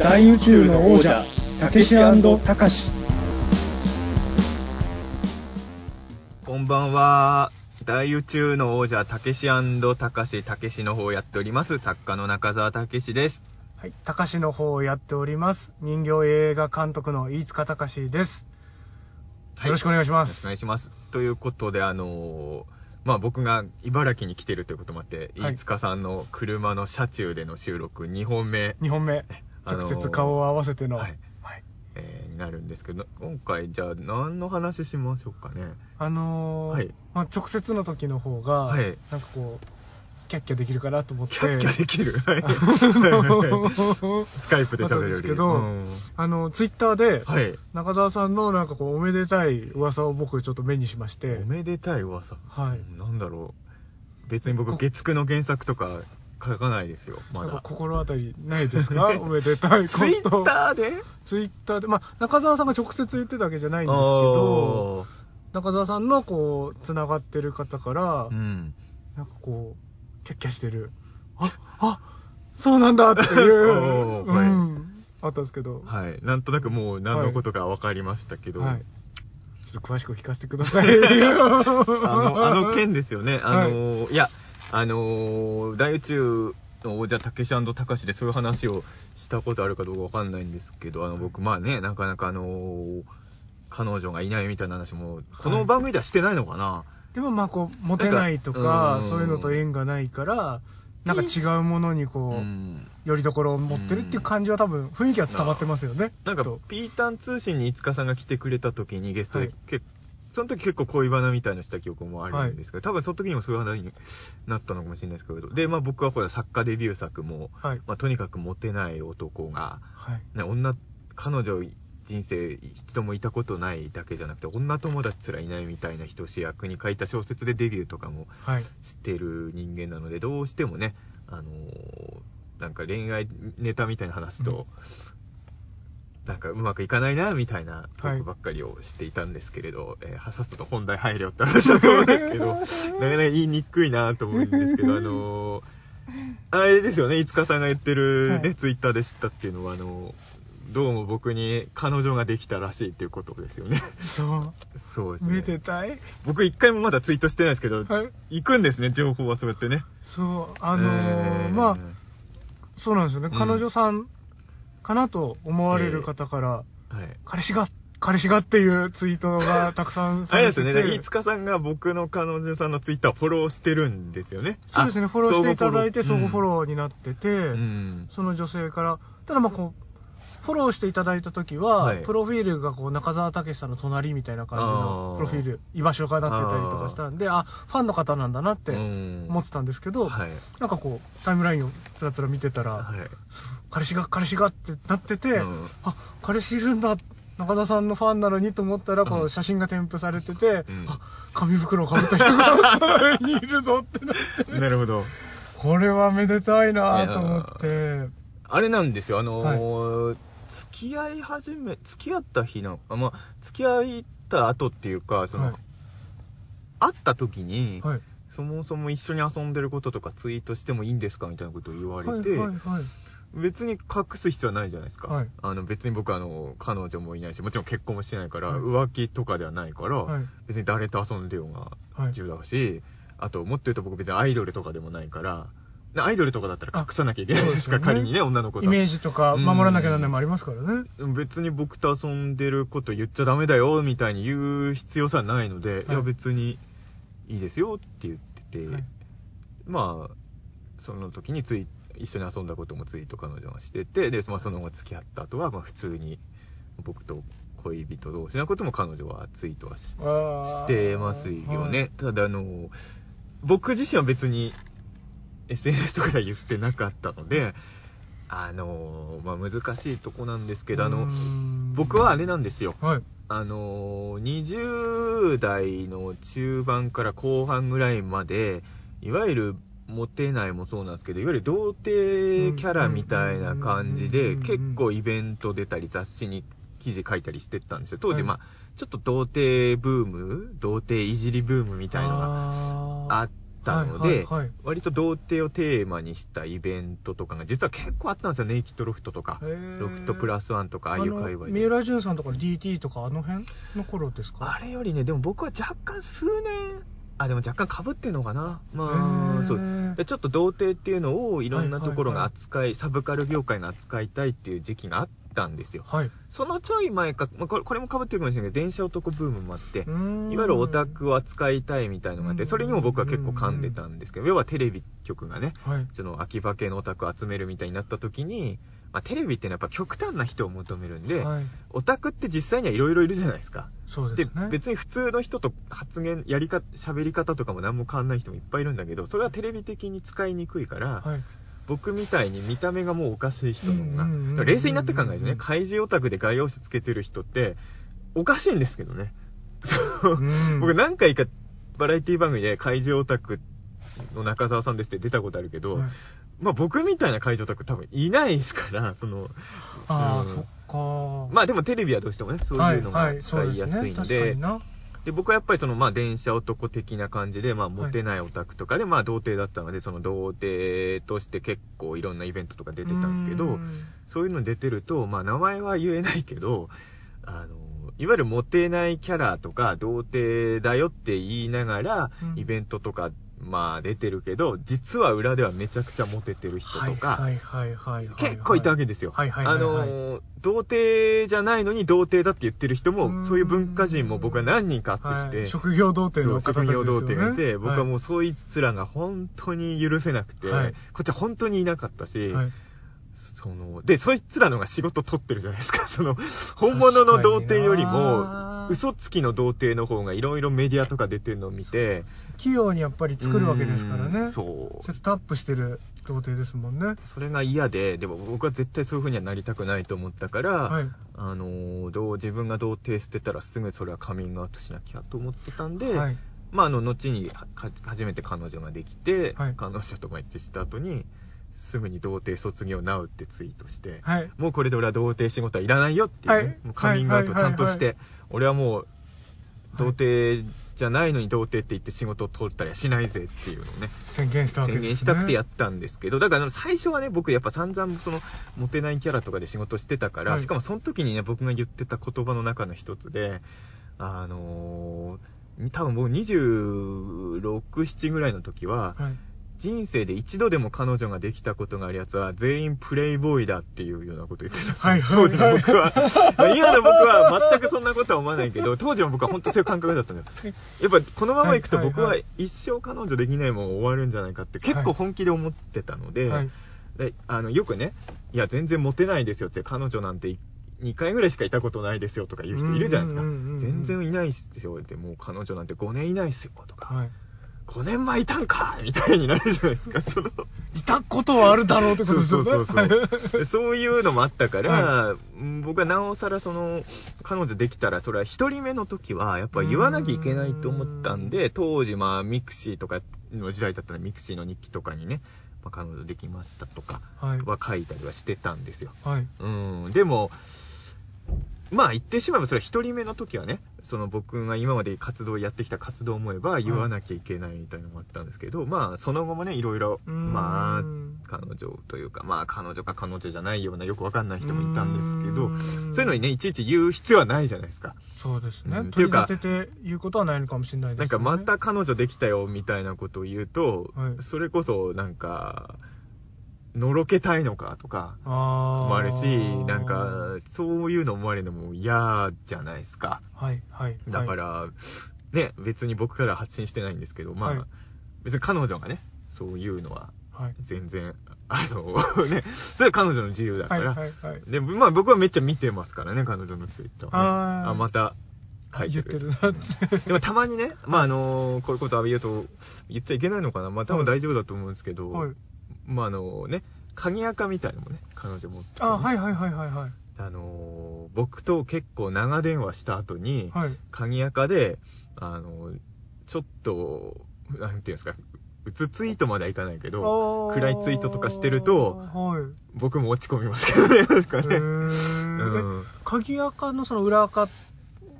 大宇宙の王者たけしたかしこんばんは。大宇宙の王者、たけしたかし、たけしの方をやっております、作家の中澤たけしです。はい、高志の方をやっております。人形映画監督の飯塚隆です。はいよろしくお願いしまおす。願いします。ということで、あのーまあ僕が茨城に来てるということもあって、はい飯塚さんの車の車中での収録2本目、2本目、あのー直接顔を合わせての。はいはいえーになるんですけど、今回じゃあ何の話しましょうかね？あのーはいまあ、直接の時の方が、はいなんかこう、キャッキャできるかなと思って。キャッキャできる？はい スカイプで喋れるだったんですけどうんあの、ツイッターで、はい。中澤さんのなんかこう、おめでたい噂を僕ちょっと目にしましてお、めでたい噂。はい。なんだろう。別に僕、月9の原作とか書かないですよ、まだ。心当たりないですか？おめでたいこと。ツイッターで？ツイッターで、まあ、中澤さんが直接言ってたわけじゃないんですけど、あ中澤さんのこう、つながってる方から、ーうん。なんかこう、キャッキャしてる。あ、あ、そうなんだっていう、あったんですけど、はい。なんとなくもう何のことか分かりましたけど、はい。ちょっと詳しく聞かせてください。あの、あの件ですよね。あの、い、や、あの、大宇宙の王者たけしたかしでそういう話をしたことあるかどうかわかんないんですけど、あの、僕、まあね、なかなかあの、彼女がいないみたいな話も、この番組ではしてないのかな、でもまあこう、モテないとかか、うんそういうのと縁がないから、なんか違うものにこう、うん。よりどころを持ってるっていう感じは多分、雰囲気は伝わってますよね。なんかピータン通信にいつかさんが来てくれた時にゲストで、はい。けその時結構恋バナみたいなした記憶もあるんですけど、多分その時にもそういう話になったのかもしれないですけど、で、まあ僕はこれ作家デビュー作も、はい。まあとにかくモテない男が、はい。ね、女、彼女人生一度もいたことないだけじゃなくて、女友達すらいないみたいな人を主役に書いた小説でデビューとかもはい。してる人間なので、どうしてもね、あのーなんか恋愛ネタみたいな話すと、なんかうまくいかないな、みたいなトークばっかりをしていたんですけれど、えーさっさと本題入れよって話だと思うんですけど、なかなか言いにくいなと思うんですけど、あのーあれですよね、いつかさんが言ってるね、はいツイッターで知ったっていうのは、あのーどうも僕に彼女ができたらしいっていうことですよね。そう。そうですね。めでたい？僕一回もまだツイートしてないですけど、はい。行くんですね、情報はそうやってね。そう。あのーえーまあ、そうなんですよね。うん彼女さんかなと思われる方から、はい。彼氏が、彼氏がっていうツイートが たくさんあされてて。れですよね、飯塚さんが僕の彼女さんのツイッターをフォローしてるんですよね。そうですね、フォローしていただいて、相互フォー。ローになってて、うん。その女性から、ただまあこう、フォローしていただいたときは、はい。プロフィールがこう中沢健さんの隣みたいな感じあー。のプロフィール、居場所がなってたりとかしたんで、あファンの方なんだなってうん。思ってたんですけど、はい。なんかこう、タイムラインをつらつら見てたら、はい。彼氏が、彼氏がってなってて、うん。あ、彼氏いるんだ、中田さんのファンなのにと思ったら、こううん写真が添付されてて、うん。あ、紙袋をかぶった人が隣にいるぞってなって、なるほど。これはめでたいなと思って、あれなんですよ、あのー付き合い始め、付き合った日の、あまあ、付き合った後っていうか、その、はい。会った時に、はい。そもそも一緒に遊んでることとかツイートしてもいいんですかみたいなことを言わはい、れて、はい、はい。別に隠す必要はないじゃないですか。はい。あの別に僕はあの彼女もいないし、もちろん結婚もしてないから、はい。浮気とかではないから、はい。別に誰と遊んでようがはい。自由だし、あともっと言うと僕別にアイドルとかでもないから、なアイドルとかだったら隠さなきゃいけないですか、ね仮にね、女の子と。イメージとか守らなきゃならないもありますからね。別に僕と遊んでること言っちゃダメだよ、みたいに言う必要さはないので、い、や別にいいですよって言ってて、はいまあ、その時にツイ一緒に遊んだこともツイート彼女がしてて、で、まあ、その後付き合った後は、まあ普通に僕と恋人同士のことも彼女はツイートはししてますよね。。ただあの、僕自身は別に SNS とかでは言ってなかったので、あの、まあ難しいとこなんですけど、あの、僕はあれなんですよ。はい。あのー、20代の中盤から後半ぐらいまで、いわゆるモテないもそうなんですけど、いわゆる童貞キャラみたいな感じで、うん結構イベント出たり雑誌に記事書いたりしてったんですよ。当時、はいまあ、ちょっと童貞ブーム童貞いじりブームみたいのががあったたので、割と童貞をテーマにしたイベントとかが実は結構あったんですよ。ネイキッドロフトとかロフトプラスワンとかああいう界隈三浦淳さんとかの DT とかあの辺の頃ですか？あれよりねでも僕は若干数年あでも若干かぶってんのかな？まあそう。でちょっと童貞っていうのをいろんなところが扱い,、サブカル業界が扱いたいっていう時期があったんですよ。はい。そのちょい前か、まあ、これもかぶってるかもしれないけど電車男ブームもあっていわゆるオタクを扱いたいみたいのがあって、それにも僕は結構噛んでたんですけど、要はテレビ局がね、はい。その秋葉系のオタクを集めるみたいになった時に、まあ、テレビってのはやっぱ極端な人を求めるんで、はい。オタクって実際にはいろいろいるじゃないですか。でそうですね。別に普通の人と発言、やりか、喋り方とかも何も変わんない人もいっぱいいるんだけど、それはテレビ的に使いにくいから、はい。僕みたいに見た目がもうおかしい人の方が、冷静になって考えるとね、怪獣オタクで画用紙つけてる人って、おかしいんですけどね。そう。うん。僕何回かバラエティ番組で怪獣オタクの中澤さんですって出たことあるけど、はいまあ僕みたいな怪獣オタク多分いないですから、その、うん。ああそっか。まあでもテレビはどうしてもね、そういうのが使いやすいので、はいはいそうすね。確かにな。で、僕はやっぱりその、まあ、電車男的な感じで、まあ、モテないオタクとかで、まあ、童貞だったので、その童貞として結構いろんなイベントとか出てたんですけど、うん。そういうのに出てると、まあ、名前は言えないけど、あの、いわゆるモテないキャラとか、童貞だよって言いながら、うん。イベントとか、まあ、出てるけど、実は裏ではめちゃくちゃモテてる人とか、結構いたわけですよ。あのー、童貞じゃないのに童貞だって言ってる人うも、ん。そういう文化人も僕は何人か会ってきて、はい。職業童貞の職業童貞がいて、僕はもううそいつらが本当に許せなくて、はい。こっちは本当にいなかったし、はい。その、で、そいつらのが仕事取ってるじゃないですか。その、本物の童貞よりも、嘘つきの童貞の方がいろいろメディアとか出てるのを見て、器用にやっぱり作るわけですからうんねそう。セ。ットアップしてる童貞ですもんね。それが嫌で、でも僕は絶対そういう風にはなりたくないと思ったから、はい。あのーどう自分が童貞捨てたらすぐそれはカミングアウトしなきゃと思ってたんで、はい。まあ、あの、後に初めて彼女ができて、はい。彼女とマッチした後に、すぐに童貞卒業なうってツイートして、はい。もうこれで俺は童貞仕事はいらないよっていうね、はい。もうカミングアウトちゃんとして、はい俺はもう、童貞じゃないのに童貞って言って仕事を取ったりはしないぜっていうのをね、宣言したわけね。宣言したくてやったんですけど、だから最初はね、僕やっぱ散々その、モテないキャラとかで仕事してたから、はい。しかもその時にね、僕が言ってた言葉の中の一つで、あのー、多分僕26、7ぐらいの時は、はい人生で一度でも彼女ができたことがあるやつは全員プレイボーイだっていうようなこと言ってたんですよ。はいはい当時の僕は。まあ今の僕は全くそんなことは思わないけど、当時の僕は本当そういう感覚だったんだよ。やっぱこのまま行くと僕は一生彼女できないもん終わるんじゃないかって結構本気で思ってたので、はいであのよくね、いや全然モテないですよって彼女なんて2回ぐらいしかいたことないですよとか言う人いるじゃないですか。全然いないっすよって、もう彼女なんて5年いないっすよとか。はい5年前いたんかみたいになるじゃないですか、その。いたことはあるだろうってことそうですよね。そうそうそう。そう。いうのもあったから、うん僕はなおさらその、彼女できたら、それは一人目の時は、やっぱ言わなきゃいけないと思ったんで、当時まあミクシーとかの時代だったらミクシーの日記とかにね、まあ、彼女できましたとかはい。は書いたりはしてたんですよ。はい。うん、でも、まあ言ってしまえばそれは一人目の時はね、その僕が今まで活動やってきた活動を思えば言わなきゃいけないみたいなのもあったんですけど、まあその後もね、いろいろ、まあ彼女というか、まあ彼女か彼女じゃないようなよくわかんない人もいたんですけどそういうのにね、いちいち言う必要はないじゃないですか。そうですね、うん。取り立てて言うことはないのかもしれないですなんかまた彼女できたよみたいなことを言うと、はい。それこそなんか、のろけたいのかとか、あもあるし、ーなんか、そういうの思われるのも嫌じゃないですか。はいはいだから、ね、別に僕から発信してないんですけど、まあ、はい。別に彼女がね、そういうのははい。全然、あの、ね、それは彼女の自由だかはいら、はいはい。で、まあ僕はめっちゃ見てますからね、彼女のツイッター。をね、あー。あ、また書いてる。てるなって。でもたまにね、まああのこういうことは言うと、言っちゃいけないのかな、まあ多分大丈夫だと思うんですけど、はいまああのね、鍵垢みたいなのもね、彼女持っててね、あはいはいはいはいはい。あの僕と結構長電話した後に、はい。鍵垢で、あの、ちょっと、なんていうんですか、うつツイートまではいかないけど、暗いツイートとかしてるとはい。僕も落ち込みますけどね、なんかへね。ー。うん。鍵垢のその裏垢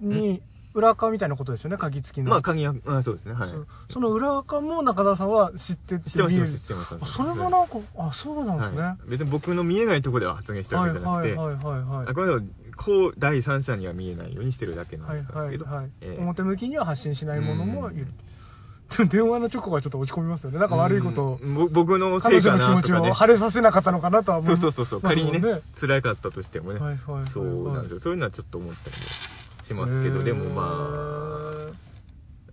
に裏垢みたいなことですよね、鍵付きの。まあ、鍵は、あそうですね、はい。そその裏垢も中澤さんは知ってて知ってます、知ってます、それもなんか、あ、そうなんですね。はい、別に僕の見えないところでは発言してるわけじゃなくて、はいはいはいはいあこれはこう第三者には見えないようにしてるだけなんはいですけど、はいはい、ええ。表向きには発信しないものも言う。でも電話の直後はちょっと落ち込みますよね。なんか悪いこと。を、僕のせいか彼女の気持ちを晴れさせなかったのかなとは思そうそうそうそう。仮にねますもん辛かったとしてもね、はいはい。そうなんですよ。そういうのはちょっと思ったりもしますけどでもまあ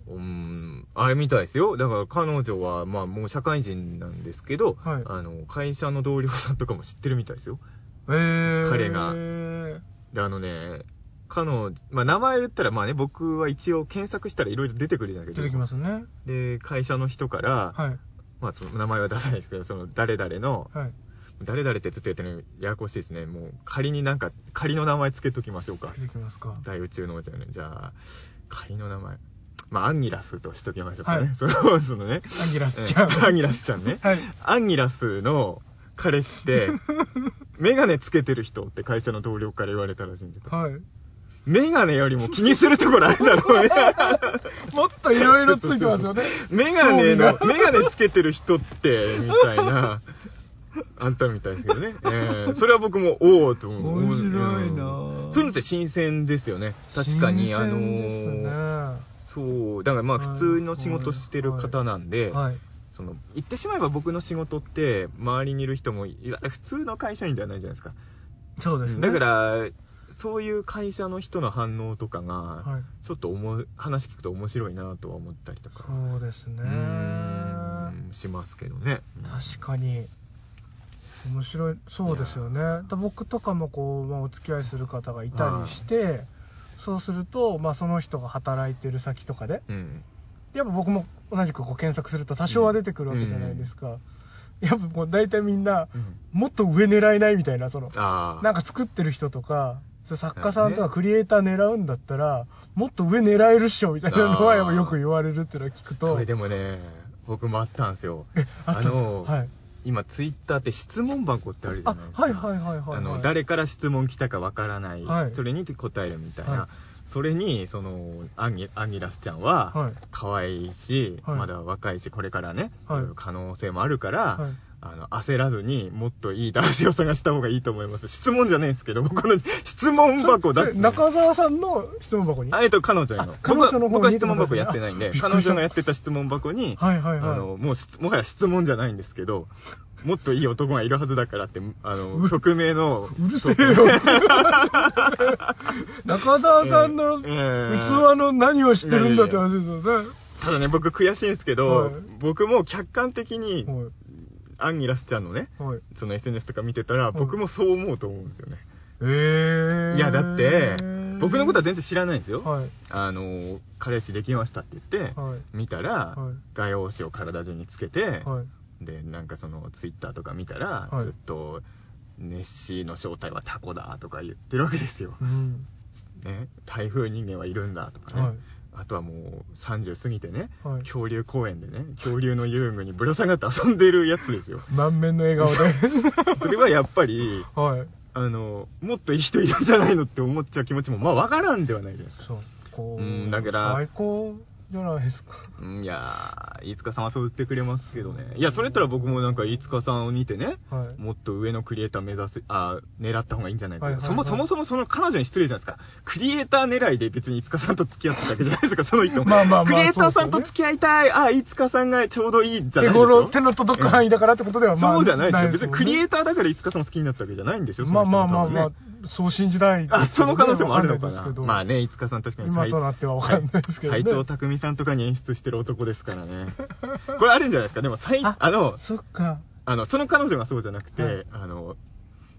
うんあれみたいですよ。だから彼女はまあもう社会人なんですけど、はい。あの会社の同僚さんとかも知ってるみたいですよ。えー、彼が。であのね彼女、まあ、名前言ったらまあね僕は一応検索したらいろいろ出てくるじゃないですか出てきますね。で会社の人から、はい。まあその名前は出さないですけどその誰々のはい。誰々ってずっとやってるのややこしいですね。もう仮になんか仮の名前つけときましょうか。出てきますか。大宇宙の王者ねじゃあ仮の名前。まあアンギラスとしときましょうかね、はい。そのそのね。アンギラスちゃん。えーアンギラスちゃんね。はい。アンギラスの彼氏って メガネつけてる人って会社の同僚から言われたらしいんだけど。はい。メガネよりも気にするところあるだろうね。もっといろいろついてますよね。メガネの興、メガネつけてる人って、みたいな、あんたみたいですけどね。えーそれは僕も、おおと思う。面白いなうんそういうのって新鮮ですよね。確かに、あのーそう、だからまあはい普通の仕事してる方なんで、はい。その、言ってしまえば僕の仕事って、周りにいる人も、普通の会社員ではないじゃないですか。そうですね。だか、ら、そういう会社の人の反応とかが、はい。ちょっと思う話聞くと面白いなとは思ったりとか。そうですねしますけどね。確かに。面白い、そうですよね。だ僕とかもこう、まあ、お付き合いする方がいたりして、そうすると、まあ、その人が働いてる先とかで、うん。やっぱ僕も同じくこう検索すると多少は出てくるわけじゃないですか。やっぱもう大体みんな、もっと上狙えないみたいな、その。なんか作ってる人とか、作家さんとかクリエイター狙うんだったら、もっと上狙えるっしょみたいなのはやっぱよく言われるっていうのを聞くと。それでもね、僕もあったんですよ。え、あのはい。今、ツイッターって質問箱ってあるじゃあないですか。はいはいはいはい、はい。あの、誰から質問来たかわからない、はい。それに答えるみたいな。はい。それに、その、アンギアンギラスちゃんは、はい。可愛いし、はい。まだ若いし、これからね、はい。可能性もあるから、はいあの、焦らずにもっといい男性を探した方がいいと思います。質問じゃないんですけど、僕の質問箱だって、中澤さんの質問箱にあえっと、彼女へのあ。彼女の僕は僕は質問箱やってないんで、彼女がやってた質問箱に、はいはいはい。あの、もうし、もはや質問じゃないんですけど、もっといい男がいるはずだからって、あの、匿名の、うるせえよ。中澤さんの器えーの何を知ってるんだって話ですよね。ただね、僕悔しいんですけど、はい僕も客観的に、はいアンギラスちゃんのね、はい。その SNS とか見てたら、僕もそう思うと思うんですよね。えー。いや、だって、僕のことは全然知らないんですよ。はい。あの、彼氏できましたって言って、はい。見たら、はい画用紙を体中につけて、はい。で、なんかその、ツイッターとか見たら、はいずっと、ネッシーの正体はタコだとか言ってるわけですよ。うん。ね、台風人間はいるんだとかね。はい。あとはもう30過ぎてね、はい恐竜公園でね、恐竜の遊具にぶら下がって遊んでるやつですよ。満面の笑顔で。それはやっぱり、はい。あの、もっといい人いるんじゃないのって思っちゃう気持ちも、まあわからんではないですか。そう。こう。うんだから最高じゃないですか？うん、いやー、飯塚さんはそう言ってくれますけどね。いや、それやったら僕もなんか飯塚さんを見てね、はい。もっと上のクリエイター目指せ、あ狙った方がいいんじゃないか、はいはいはいそもそもそもその彼女に失礼じゃないですか。クリエイター狙いで別に飯塚さんと付き合ってたわけじゃないですか、その人も。まあまあまあクリエイターさんと付き合いたい、あ、飯塚さんがちょうどいいじゃないです手頃、よ。手の届く範囲だからってことでは、まあ。そうじゃないですよ。別にクリエイイターだから飯塚さんを好きになったわけじゃないんですよ。まあまあまあまあそう信じたいね、あ、その可能性もあるのかな。わんないですけどまあね、飯塚さん確かに今となってはわかんないですけどね斎藤匠さんとかに演出してる男ですからね。これあるんじゃないですか？でも、さいああの、そっか。あの、その彼女がそうじゃなくて、はいあの、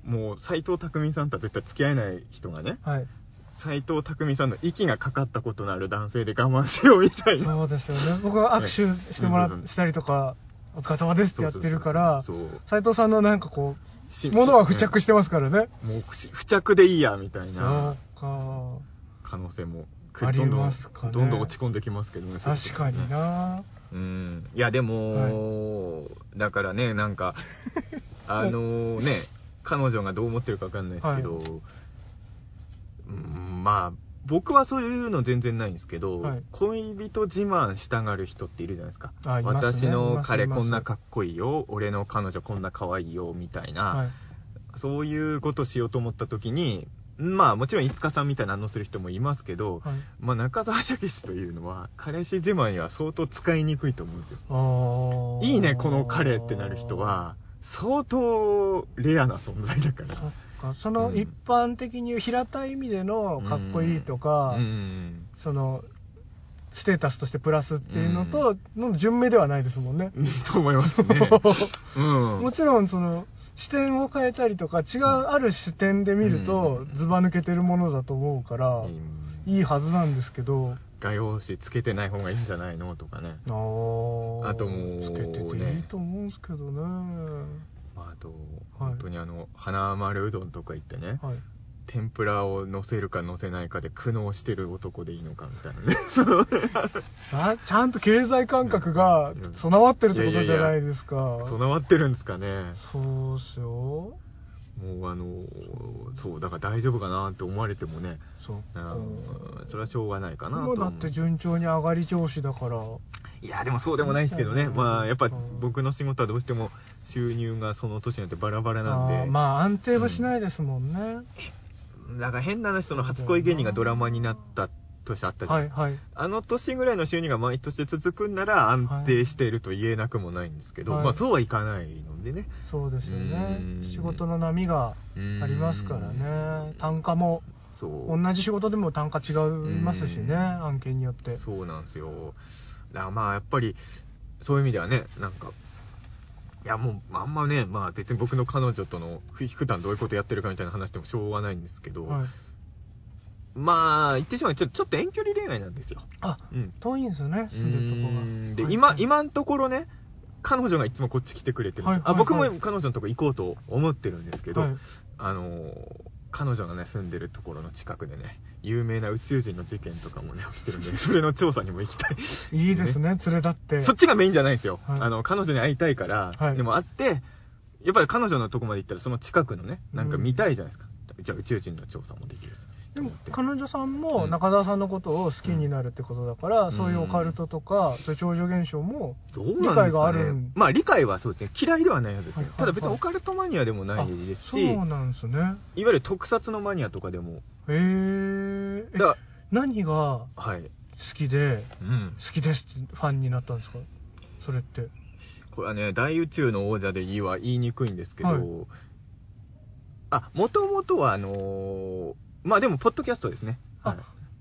もう斎藤匠さんとは絶対付き合えない人がね、はい。斎藤匠さんの息がかかったことのある男性で我慢しようみたいな。そうですよね。僕は握手してもらうんしたりとか、お疲れ様ですってやってるから、そうそうそう斉藤さんのなんかこしう、物は付着してますからね。もうし付着でいいや、みたいそなうか。可能性もどんどんどんどん落ち込んできますけどね。確かにな。うん。いや、でも、だからね、なんか、あのね、彼女がどう思ってるかわかんないですけど、うんまあ、僕はそういうの全然ないんですけど、はい。恋人自慢したがる人っているじゃないですか。すね。私の彼こんなかっこいいよ、俺の彼女こんな可愛いよ、みたいな、はい。そういうことしようと思った時に、まあもちろん五日さんみたいな反応する人もいますけど、はいまあ中澤武史というのは、彼氏自慢には相当使いにくいと思うんですよ。いいね、この彼ってなる人は、相当レアな存在だから。そのうん一般的に平たい意味でのかっこいいとか、うん。そのステータスとしてプラスっていうのと、の順目ではないですもんね。と思いますね。うん。もちろんその視点を変えたりとか違うある視点で見るとうん。ずば抜けてるものだと思うからうん。いいはずなんですけど。画用紙つけてない方がいいんじゃないの？とかね。あー。あともうつけててねいいと思うんですけどね。まあ、あと、はい。本当にあの、花丸うどんとか行ってね、はい天ぷらを乗せるか乗せないかで苦悩してる男でいいのかみたいなね。そう。あちゃんと経済感覚がうん。備わってるってことじゃないですか。備わってるんですかね。そうっすよ。もうあの、そう、だから大丈夫かなって思われてもね、そう。うんそれはしょうがないかなと。だって順調に上がり調子だから。いや、でもそうでもないですけどね。うん。まあ、やっぱうん。僕の仕事はどうしても収入がその年によってバラバラなんで。まあ安定はしないですもんね、なんか変な話、その初恋芸人がドラマになった年あったじゃないですか。はいはいあの年ぐらいの収入が毎年続くんなら安定していると言えなくもないんですけど、はいまあそうはいかないのでね。そうですよねうん仕事の波があありますからね単価もそう。同じ仕事でも単価違いますしねうん案件によってそうなんですよ。だからまあやっぱり、そういう意味ではね、なんか、いやもうあんまね、まあ別に僕の彼女とのふ普段どういうことやってるかみたいな話でもしょうがないんですけど、はい。まあ言ってしまうとちょちょっと遠距離恋愛なんですよ。あうん。遠いんですよね住んでるとこうん。で、がはい。今、今のところね、彼女がいつもこっち来てくれてるんですよ。はい。はいはい。あ僕も彼女のとこ行こうと思ってるんですけど、はい。あのー彼女のね、住んでるところの近くでね、有名な宇宙人の事件とかもね、起きてるんで、それの調査にも行きたい。いいですね連れ立ってそっちがメインじゃないんですよ。はいあの、彼女に会いたいから、はいでも会って、やっぱり彼女のとこまで行ったらその近くのね、なんか見たいじゃないですか。じゃあ宇宙人の調査もできるし。でも彼女さんもうん。中澤さんのことを好きになるってことだから、ん。そういうオカルトとかそういう超常現象も理解がある。んまあ理解はそうですね。嫌いではないはずですよ。はい。はい。はい。ただ別にオカルトマニアでもないですし、そうなんですね。いわゆる特撮のマニアとかでも、へー。えだ何がはい。好きでうん。好きですってファンになったんですか？それって。これはね、大宇宙の王者で言いは言いにくいんですけど、はい。あ、もともとはあのーまあでも、ポッドキャストですね。あはい。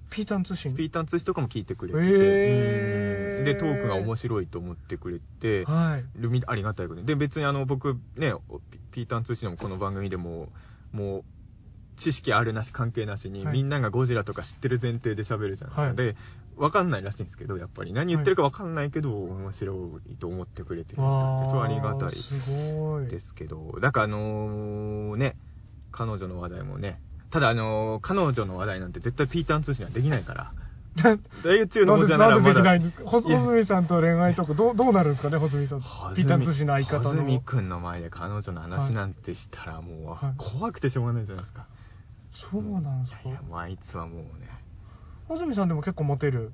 ピータン通信？スピータン通信とかも聞いてくれて。て、へー。うん。で、トークが面白いと思ってくれて、はい。ありがたいことに。で、別にあの、僕、ね、ピピータン通信でもこの番組でも、もう、知識あるなし関係なしに、はい。みんながゴジラとか知ってる前提で喋るじゃないですか。はい。で、わかんないらしいんですけど、やっぱり。何言ってるかわかんないけど、面白いと思ってくれてるみたいそれはありがたいすごい。ですけど、だからあのね、彼女の話題もね、ただあのー彼女の話題なんて絶対ピーターン通信はできないから、大宇宙の王者ならまなんでできないだ、んですか？穂積さんと恋愛トークどうどうなるんですかね？穂積さん。はピータン通信の相方の。くんの前で彼女の話なんてしたらもう、はい。怖くてしょうがないじゃないですか。そうなんですか？いやいや、もうあいつはもうね、穂積さんでも結構モテる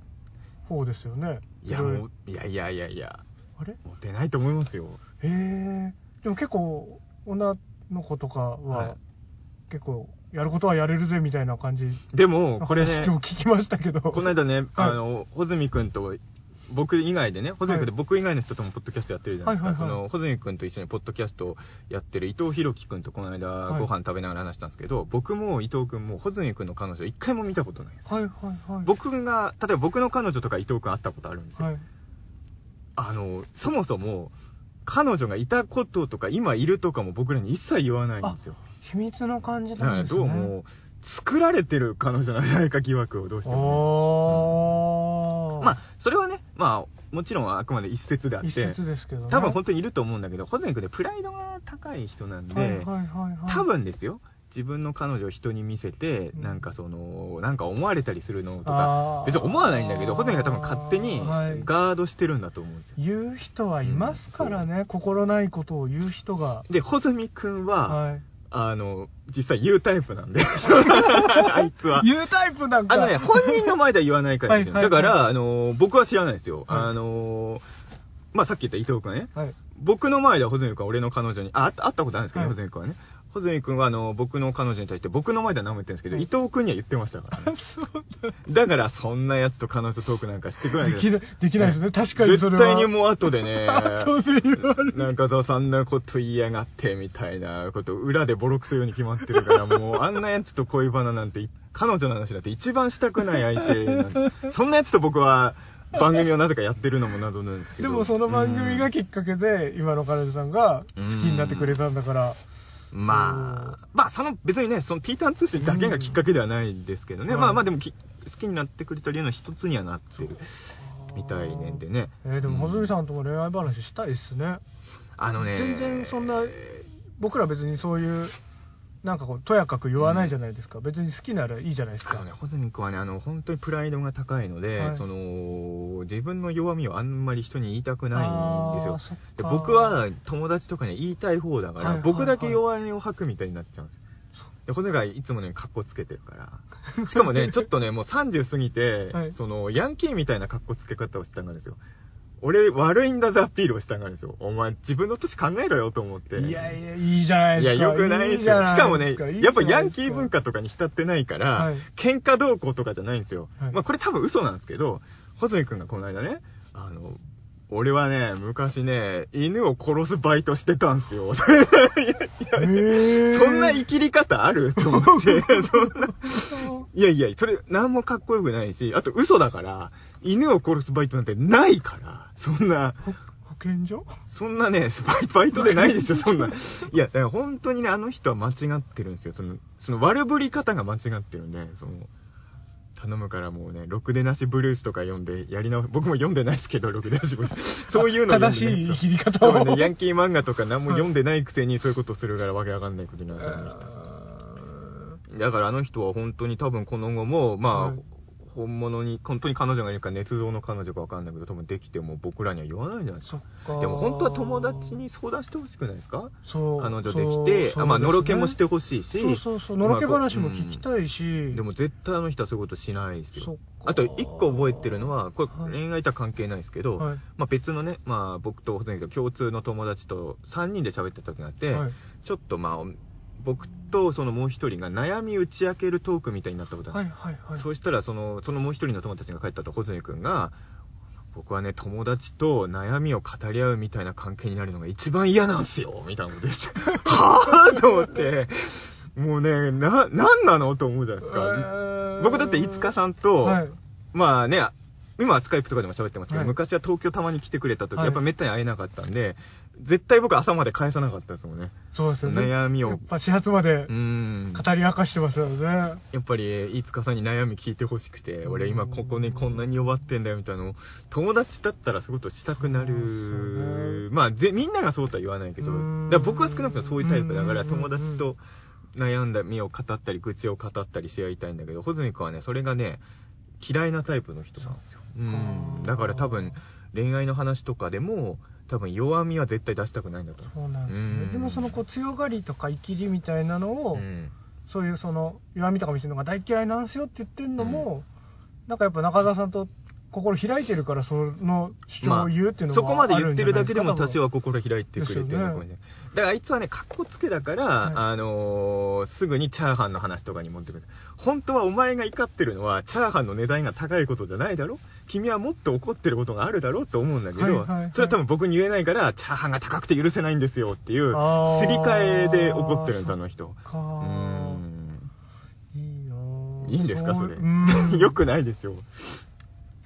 方ですよね？いやもう、いやいやいやいや、あれ？モテないと思いますよ。へえでも結構女の子とかは、はい。結構やることはやれるぜみたいな感じでも、これね、話今日聞きましたけどこの間ね、あの、穂積くんと、僕以外でね、穂積くんって僕以外の人ともポッドキャストやってるじゃないですか。はいはいはいその、穂積くんと一緒にポッドキャストやってる伊藤博樹くんとこの間はいご飯食べながら話したんですけど、僕も伊藤くんも穂積くんの彼女一回も見たことないです。はいはいはい僕が、例えば僕の彼女とか伊藤くん会ったことあるんですよ。はいあの、そもそも、彼女がいたこととか今いるとかも僕らに一切言わないんですよ。秘密の感じだからなんですね。どうも、作られてる彼女なんじゃないか疑惑をどうしてもね、ああまあ、それはね、まあ、もちろんあくまで一説であって、一説ですけどね。多分本当にいると思うんだけど、ホゼン君ってプライドが高い人なんで、はいはいはいはい。多分ですよ、自分の彼女を人に見せて、うん。なんかその、なんか思われたりするのとか、別に思わないんだけど、ホゼンが多分勝手にはい。ガードしてるんだと思うんですよ。言う人はいますからね、心ないことを言う人が。で、ホズミ君は、はいあの、実際言うタイプなんで。あいつは。言うタイプなんか。あのね、本人の前では言わないからですよ。はいはいだから、あの、僕は知らないですよ。はいあの、まあ、さっき言った伊藤君ね。はい。僕の前では穂積君は俺の彼女に、あ、会ったことあるんですけど、はい穂積君はね。穂積君はあの、僕の彼女に対して僕の前では何も言ってるんですけど、はい伊藤君には言ってましたからね。そうだ。だから、そんな奴と彼女トークなんかしてくれないできない、できないですね。確かにそれは。絶対にもう後でね、後で言われる。中澤さんなこと言いやがってみたいなこと裏でボロクソ言うに決まってるからもうあんなやつと恋バナなんて彼女の話だって一番したくない相手なんて そんなやつと僕は番組をなぜかやってるのも謎なんですけどでもその番組がうんきっかけで、今の彼女さんが好きになってくれたんだから。まあまあその別にねそのピーターン通信だけがきっかけではないですけどね、うん。まあまあでもき好きになってくれた理由の一つにはなってるみたいねんでね。えーでも、穂積さんとも恋愛話したいっすね。あのね全然そんな、僕ら別にそういう、なんかこう、とやかく言わないじゃないですか。別に好きならいいじゃないですか。あのね、穂積君はね、あの、本当にプライドが高いので、はいその、自分の弱みをあんまり人に言いたくないんですよでか僕は友達とかに言いたい方だから、はいはい僕だけ弱音を吐くみたいになっちゃうんですよ。で、穂積がいつもね、格好つけてるから。しかもね、ちょっとね、もう30過ぎて、はいその、ヤンキーみたいな格好つけ方をしたんですよ。俺、悪いんだぜアピールをしたがるんですよ。お前、自分の年考えろよと思って。いやいや、いいじゃないいや、ですか。よくないですよ。じゃなしかもねやっぱヤンキー文化とかに浸ってないから、はい喧嘩動向とかじゃないんですよ。はいまあこれ多分嘘なんですけど、穂積君がこの間ね、あの、俺はね、昔ね、犬を殺すバイトしてたんすよ。いやいやへーそんな生きり方ある？と思って、そんな。いやいや、それ、なんもかっこよくないし、あと嘘だから、犬を殺すバイトなんてないから、そんな、ほ保健所？そんなね、バイバイトでないですよ、そんな。いや、だから本当にね、あの人は間違ってるんですよ。その、その悪ぶり方が間違ってるんで、その、頼むからもうね、ろくでなしブルースとか読んで、やり直、僕も読んでないですけど、ろくでなしブルース。そういうの読ん正しいでないんですよ生きり方を。ね、ヤンキー漫画とか何も読んでないくせにそういうことするからわけわかんないことになるんですよ、あの人。だからあの人は本当に多分この後も、まあ、はい本物に、本当に彼女がいるか捏造の彼女かわかんないけど、多分できても僕らには言わないんじゃないですそか。っか。でも本当は友達に相談してほしくないですか？そう。彼女できて、まあ、のろけもしてほほしいし、そうそうそう、のろけ話も聞きたいし。でも絶対あの人はそういうことしないですよ。あと一個覚えてるのは、こはい。れ恋愛とは関係ないですけど、はい。まあ別のね、まあ僕とほとんど共通の友達と3人で喋ってた時があって、はい。ちょっとまあ、僕とそのもう一人が悩み打ち明けるトークみたいになったことがあってはいはいはい。そうしたらその、そのもう一人の友達が帰ったと、穂積君が、僕はね、友達と悩みを語り合うみたいな関係になるのが一番嫌なんすよみたいなこと言って、はぁと思って、もうね、な、なんなのと思うじゃないですか。えー僕だって、いつかさんと、はい。まあね、今はスカイプとかでも喋ってますけど、はい昔は東京たまに来てくれた時、はいやっぱめったに会えなかったんで、絶対僕朝まで返さなかったですもんね。そうですよね。悩みをやっぱ始発まで。語り明かしてますよね。やっぱり、いつかさんに悩み聞いてほしくて、俺今ここにこんなに弱ってんだよみたいなのを、友達だったらそういうことしたくなる。まあぜ、みんながそうとは言わないけど、だ僕は少なくともそういうタイプだから、うん友達と悩んだ身を語ったり、愚痴を語ったりし合いたいんだけど、穂積君はね、それがね、嫌いなタイプの人なんですよ。うん。だから多分、恋愛の話とかでも、多分弱みは絶対出したくないんだと思そうなんですねうんでもそのこう強がりとか生きりみたいなのを、う。うん。そういうその弱みとか見せるのが大嫌いなんすよって言ってんのも、なんかやっぱ中澤さんと心開いてるからその主張を言うっていうのもそこまで言ってるだけでも多少はは心開いてくれてるですよねだからあいつはね、かっこつけだから、はいあのーすぐにチャーハンの話とかに持ってくる。本当はお前が怒ってるのは、チャーハンの値段が高いことじゃないだろ？君はもっと怒ってることがあるだろって思うんだけど、はいはいはいそれは多分僕に言えないから、チャーハンが高くて許せないんですよっていう、すり替えで怒ってるんです、あの人。かうーん。いいんですか、それ？うん。よくないですよ。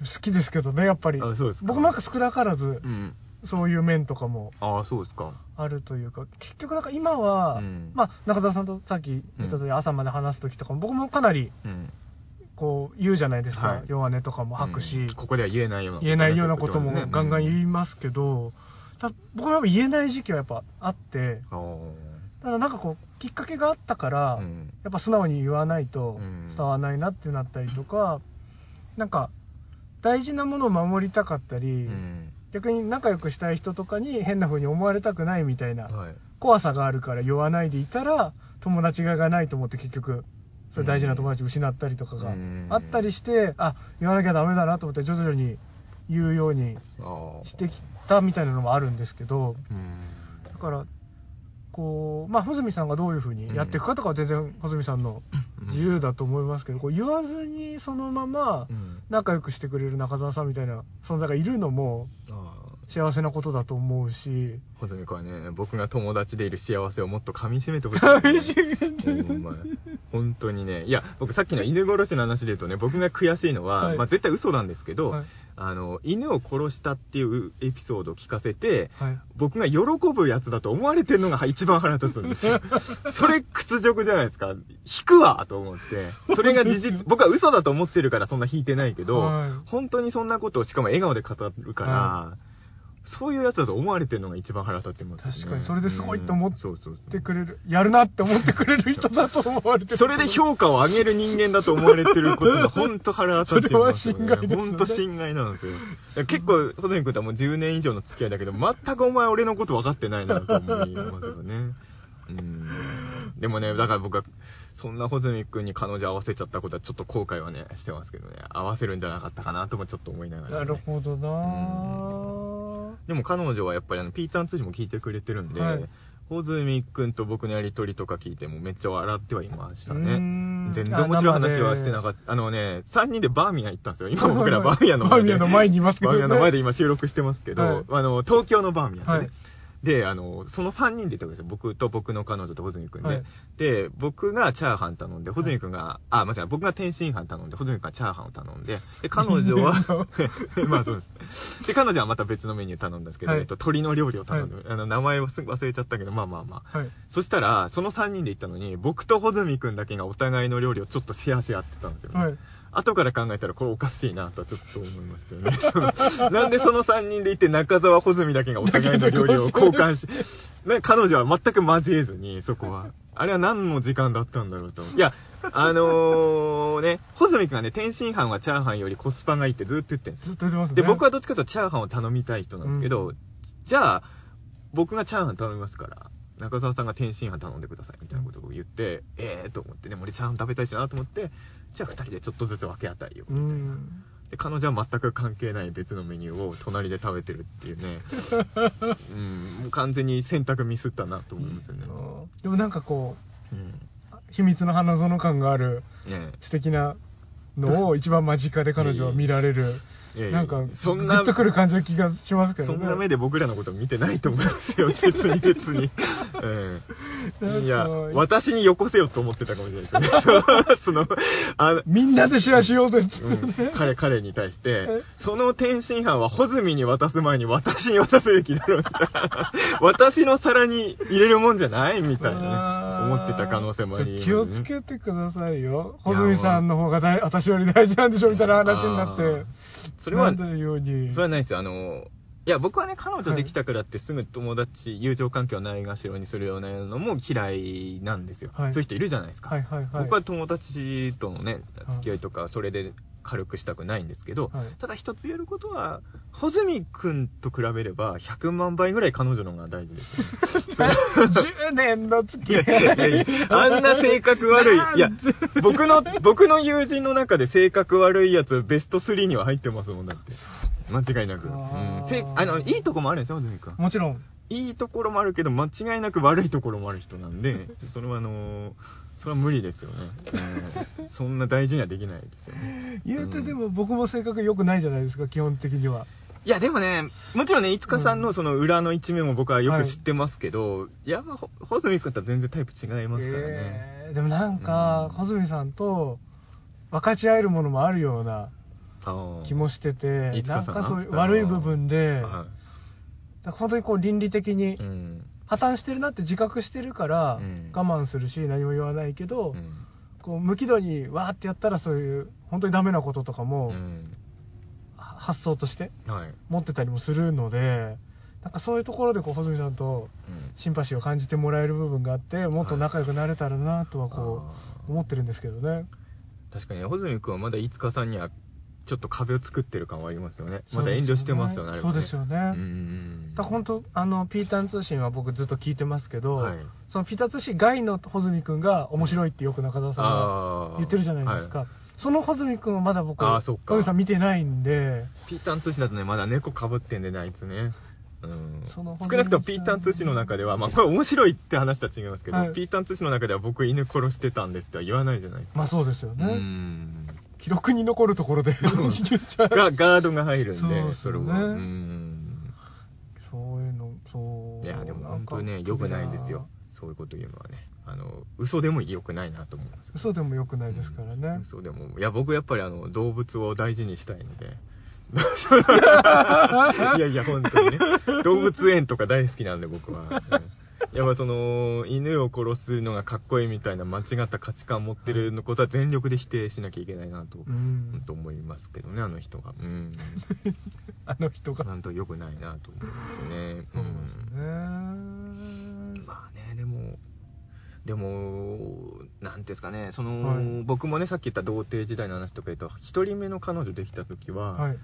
好きですけどねやっぱり。あそうですか。僕なんか少なからずうん。そういう面とかも。ああ、そうですか。あるというか結局なんか今は、うん。まあ中澤さんとさっき言った通り朝まで話す時とかも僕もかなりうん。こう言うじゃないですか、はい。弱音とかも吐くし、うんここでは言えないような言えないようなこともねガンガンうん言いますけど、た僕は言えない時期はやっぱあってただなんかこうきっかけがあったから、うん。やっぱ素直に言わないとうん。伝わらないなってなったりとか、なんか大事なものを守りたかったり、うん。逆に仲良くしたい人とかに変な風に思われたくないみたいなはい。怖さがあるから言わないでいたら友達ががないと思って結局それ大事な友達を失ったりとかがうん。あったりしてあ言わなきゃダメだなと思って徐々に言うようにしてきたみたいなのもあるんですけどうん。だからこうまあ穂積さんがどういうふうにやっていくかとかは全然穂積さんの自由だと思いますけどこう言わずにそのままうん。仲良くしてくれる中澤さんみたいな存在がいるのも幸せなことだと思うし。穂積君はね僕が友達でいる幸せをもっと噛みしめてほしい。噛みしめてほんま。本当にね。いや僕さっきの犬殺しの話で言うとね僕が悔しいのは、はい。まあ、絶対嘘なんですけど、はいあの犬を殺したっていうエピソードを聞かせてはい僕が喜ぶやつだと思われてるのが一番腹立つんですよ。それ屈辱じゃないですか。引くわと思って。それが事実、僕は嘘だと思ってるからそんな引いてないけど、はい本当にそんなことをしかも笑顔で語るから、はそういうやつだと思われてるのが一番腹立ちますよね。確かにそれですごいと思っうんそうそうそうってくれるやるなって思ってくれる人だと思われてるそれで評価を上げる人間だと思われてることが本当腹立ちますよ、ね。それは侵害ですよね本当侵害なんですよ。結構、ホゼミ君とはもう10年以上の付き合いだけど、全くお前俺のこと分かってないなと思いますよね。うん。でもね、だから僕は、そんなホズミ君に彼女合わせちゃったことはちょっと後悔はね、してますけどね。合わせるんじゃなかったかなともちょっと思いながら、ね。なるほどなぁでも彼女はやっぱりあの、ピーターン通じも聞いてくれてるんで、はいホズミ君と僕のやりとりとか聞いてもめっちゃ笑ってはいましたね。ん全然面白い話はしてなかった。あのね、3人でバーミヤン行ったんですよ。今僕らバーミヤンのバ前で。ーミヤンの前にいますけど、バーミヤンの前でね、今収録してますけど、はいあの、東京のバーミヤンでね。はいで、あの、その3人で行ったわけですよ。僕と僕の彼女とホズミ君で。はいで、僕がチャーハン頼んで、ホズミ君が、あ、間違えた僕が天津飯頼んで、ホズミ君がチャーハンを頼んで、で、彼女は、まあそうです。で、彼女はまた別のメニュー頼んだんですけど、はいえっと、鳥の料理を頼んで、あの、名前をすぐ忘れちゃったけど、まあまあまあ。はいそしたら、その3人で行ったのに、僕とホズミ君だけがお互いの料理をちょっとシェアし合ってたんですよね。はい後から考えたらこれおかしいなとはちょっと思いましたよね。そのなんでその3人でいて中澤穂積だけがお互いの料理を交換し、ね、彼女は全く交えずに、そこは。あれは何の時間だったんだろうと。いや、あのー、ね、穂積君がね、天津飯はチャーハンよりコスパがいいってずっと言ってるんですよ。ずっと言ってますねで、僕はどっちかというとチャーハンを頼みたい人なんですけど、うじゃあ、僕がチャーハン頼みますから、中澤さんが天津飯頼んでくださいみたいなことを言って、ええー、と思ってね、俺チャーハン食べたいしなと思って、じゃあ二人でちょっとずつ分け与えよううみたいな。んで、彼女は全く関係ない別のメニューを隣で食べてるっていうね、うん、もう完全に選択ミスったなと思いますよね。でもなんかこうん。う秘密の花園感があるね素敵なのを一番間近で彼女は見られる。えいやいや。なんかそんなグッとくる感じの気がしますけどね。そんな目で僕らのこと見てないと思いますよ、別に別に。うん、いや、私によこせよと思ってたかもしれないですね。その、あみんなでシェアしようぜっつってうんね、彼、彼に対してえ、その天津飯は穂積に渡す前に私に渡すべきだろうみたいな。私の皿に入れるもんじゃないみたいなね、思ってた可能性もあり、気をつけてくださいよ。穂積さんの方が大私より大事なんでしょみたいな話になって。それは、それはないですよ。あの、いや、僕はね、彼女できたからってすぐ友達、友情関係をないがしろにするようなのも嫌いなんですよ。はい。そういう人いるじゃないですか。はいはいはい。僕は友達とのね、付き合いとか、それで軽くしたくないんですけど、はいただ一つ言えることは、穂積君と比べれば100万倍ぐらい彼女の方が大事ですよね。10年の付き合いあんな性格悪い。いや、僕の、僕の友人の中で性格悪いやつベスト3には入ってますもん、だって。間違いなく。うん。せあの、いいとこもあるんですよ、穂積君。もちろんいいところもあるけど、間違いなく悪いところもある人なんで、それはあのーそれは無理ですよね。うん。そんな大事にはできないですよね。言うてでも僕も性格良くないじゃないですか基本的には。いや、でもね、もちろんね、いつかさんのその裏の一面も僕はよく知ってますけど、い、や、ほ穂積君とは全然タイプ違いますからね。えーでもなんかうん。穂積さんと分かち合えるものもあるような気もしてていつかさんなんかそういう悪い部分ではだから本当にこう倫理的に。破綻してるなって自覚してるからうん。我慢するし何も言わないけど、うん。こう無軌道にわーってやったらそういう本当にダメなこととかも発想としてはい。持ってたりもするのでなんかそういうところでこう穂積さんとうん。シンパシーを感じてもらえる部分があってもっと仲良くなれたらなとはこあう思ってるんですけどね。ー確かに、穂積君はまだいつかさんにはちょっと壁を作ってる感はありますよね。まだ遠慮してますよねそうですよね。うん。だ本当あのピーターン通信は僕ずっと聞いてますけど、はい。そのピーターン通信外の穂積君が面白いってよく中澤さんが言ってるじゃないですか、はその穂積君はまだ僕あーそっか。影さん見てないんで。ピーターン通信だとねまだ猫かぶってんでねあいつね。うん。その少なくともピーターン通信の中では、まあこれ面白いって話とは違いますけど、はい。ピーターン通信の中では僕犬殺してたんですっては言わないじゃないですか。まあそうですよね、うん。記録に残るところでが、ガードが入るんで、そうですそれよねは。うん。そういうのそういや、でも本当ね、良くないですよ。そういうこと言うのはね。あの、嘘でも良くないなと思います。嘘でもよくないですからね、嘘でも。いや、僕やっぱりあの、動物を大事にしたいので。いやいや、本当にね。動物園とか大好きなんで、僕は。うんやっぱその、犬を殺すのがかっこいいみたいな間違った価値観を持ってるのことは全力で否定しなきゃいけないなと、うん本当思いますけどね、あの人が。うん。あの人がなんと良くないなと思いますね。そうんまあね、でも、でも、なんていうんですかね、その、はい僕もね、さっき言った童貞時代の話とか言うと、一人目の彼女できた時は、はい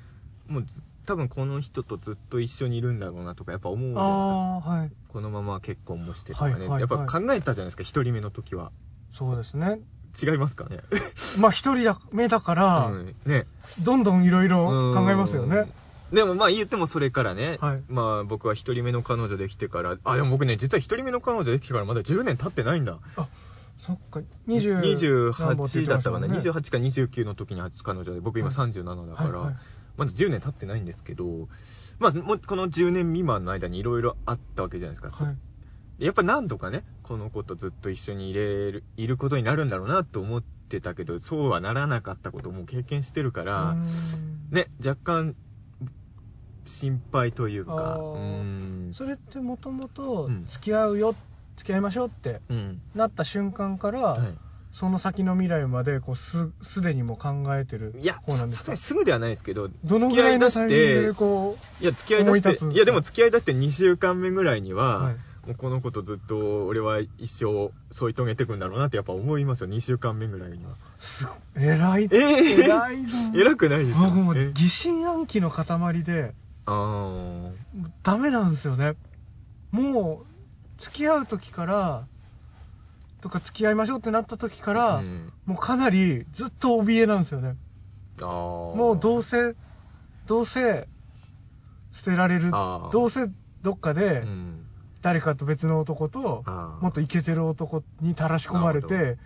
もうず多分この人とずっと一緒にいるんだろうなとか、やっぱ思うじゃないですか。ああはいこのまま結婚もしてとかね、はいはいはいやっぱ考えたじゃないですか、一人目の時は。そうですね違いますかね？まあ一人目だから、うん、ね。どんどんいろいろ考えますよね。うん。でもまあ言ってもそれからね、はいまあ僕は一人目の彼女できてから、あ、でも僕ね、実は一人目の彼女できてからまだ10年経ってないんだ。そっか、20 28だったかな、ね28か29の時に初彼女で、僕今はい37だから、はいはいまだ10年経ってないんですけど、まあ、もうこの10年未満の間にいろいろあったわけじゃないですか。はい。やっぱ何度かね、この子とずっと一緒にいれる、いることになるんだろうなと思ってたけど、そうはならなかったことも経験してるから、ね、若干、心配というか、うーん。それってもともとうん付き合うよ、付き合いましょうってうん。なった瞬間から、はその先の未来までこうすすでにもう考えてるい。いや、方なんですか？さすがにすぐではないですけど、どの付き合い出しぐらいのタイミングでて、こいや、付き合い出して、立ついや、でも付き合い出して2週間目ぐらいにう、は、はい、もうこの子とずっと俺は一生添い遂げていくんだろうなってやっぱ思いますよ、2週間目ぐらいには。すごい。偉い、えー偉いの偉くないですよ。僕もうえ疑心暗鬼の塊であー。ダメなんですよね。もう付き合う時からとか付き合いましょうってなった時から、うん。もうかなりずっと怯えなんですよね。もうどうせどうせ捨てられるどうせどっかでうん。誰かと別の男ともっとイケてる男にたらし込まれなて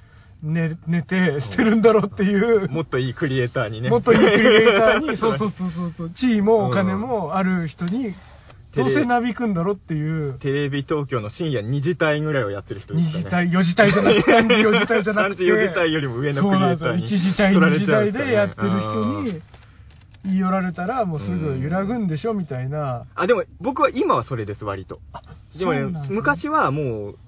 寝寝て捨てるんだろうっていうもっといいクリエイターにね。もっといいクリエイターにそうそうそうそうそう。地位もお金もある人にどうせなびくんだろうっていう。テレビ東京の深夜2時帯ぐらいをやってる人で2すかね。次帯4次帯じゃなくて3次4次帯じゃなくて。3時4時帯よりも上のクリエイターにそうなんですよ。1次帯2取られち次帯でやってる人に言い寄られたらもうすぐ揺らぐんでしょみたいな。あ、でも僕は今はそれです、割と。でもね。昔はもう、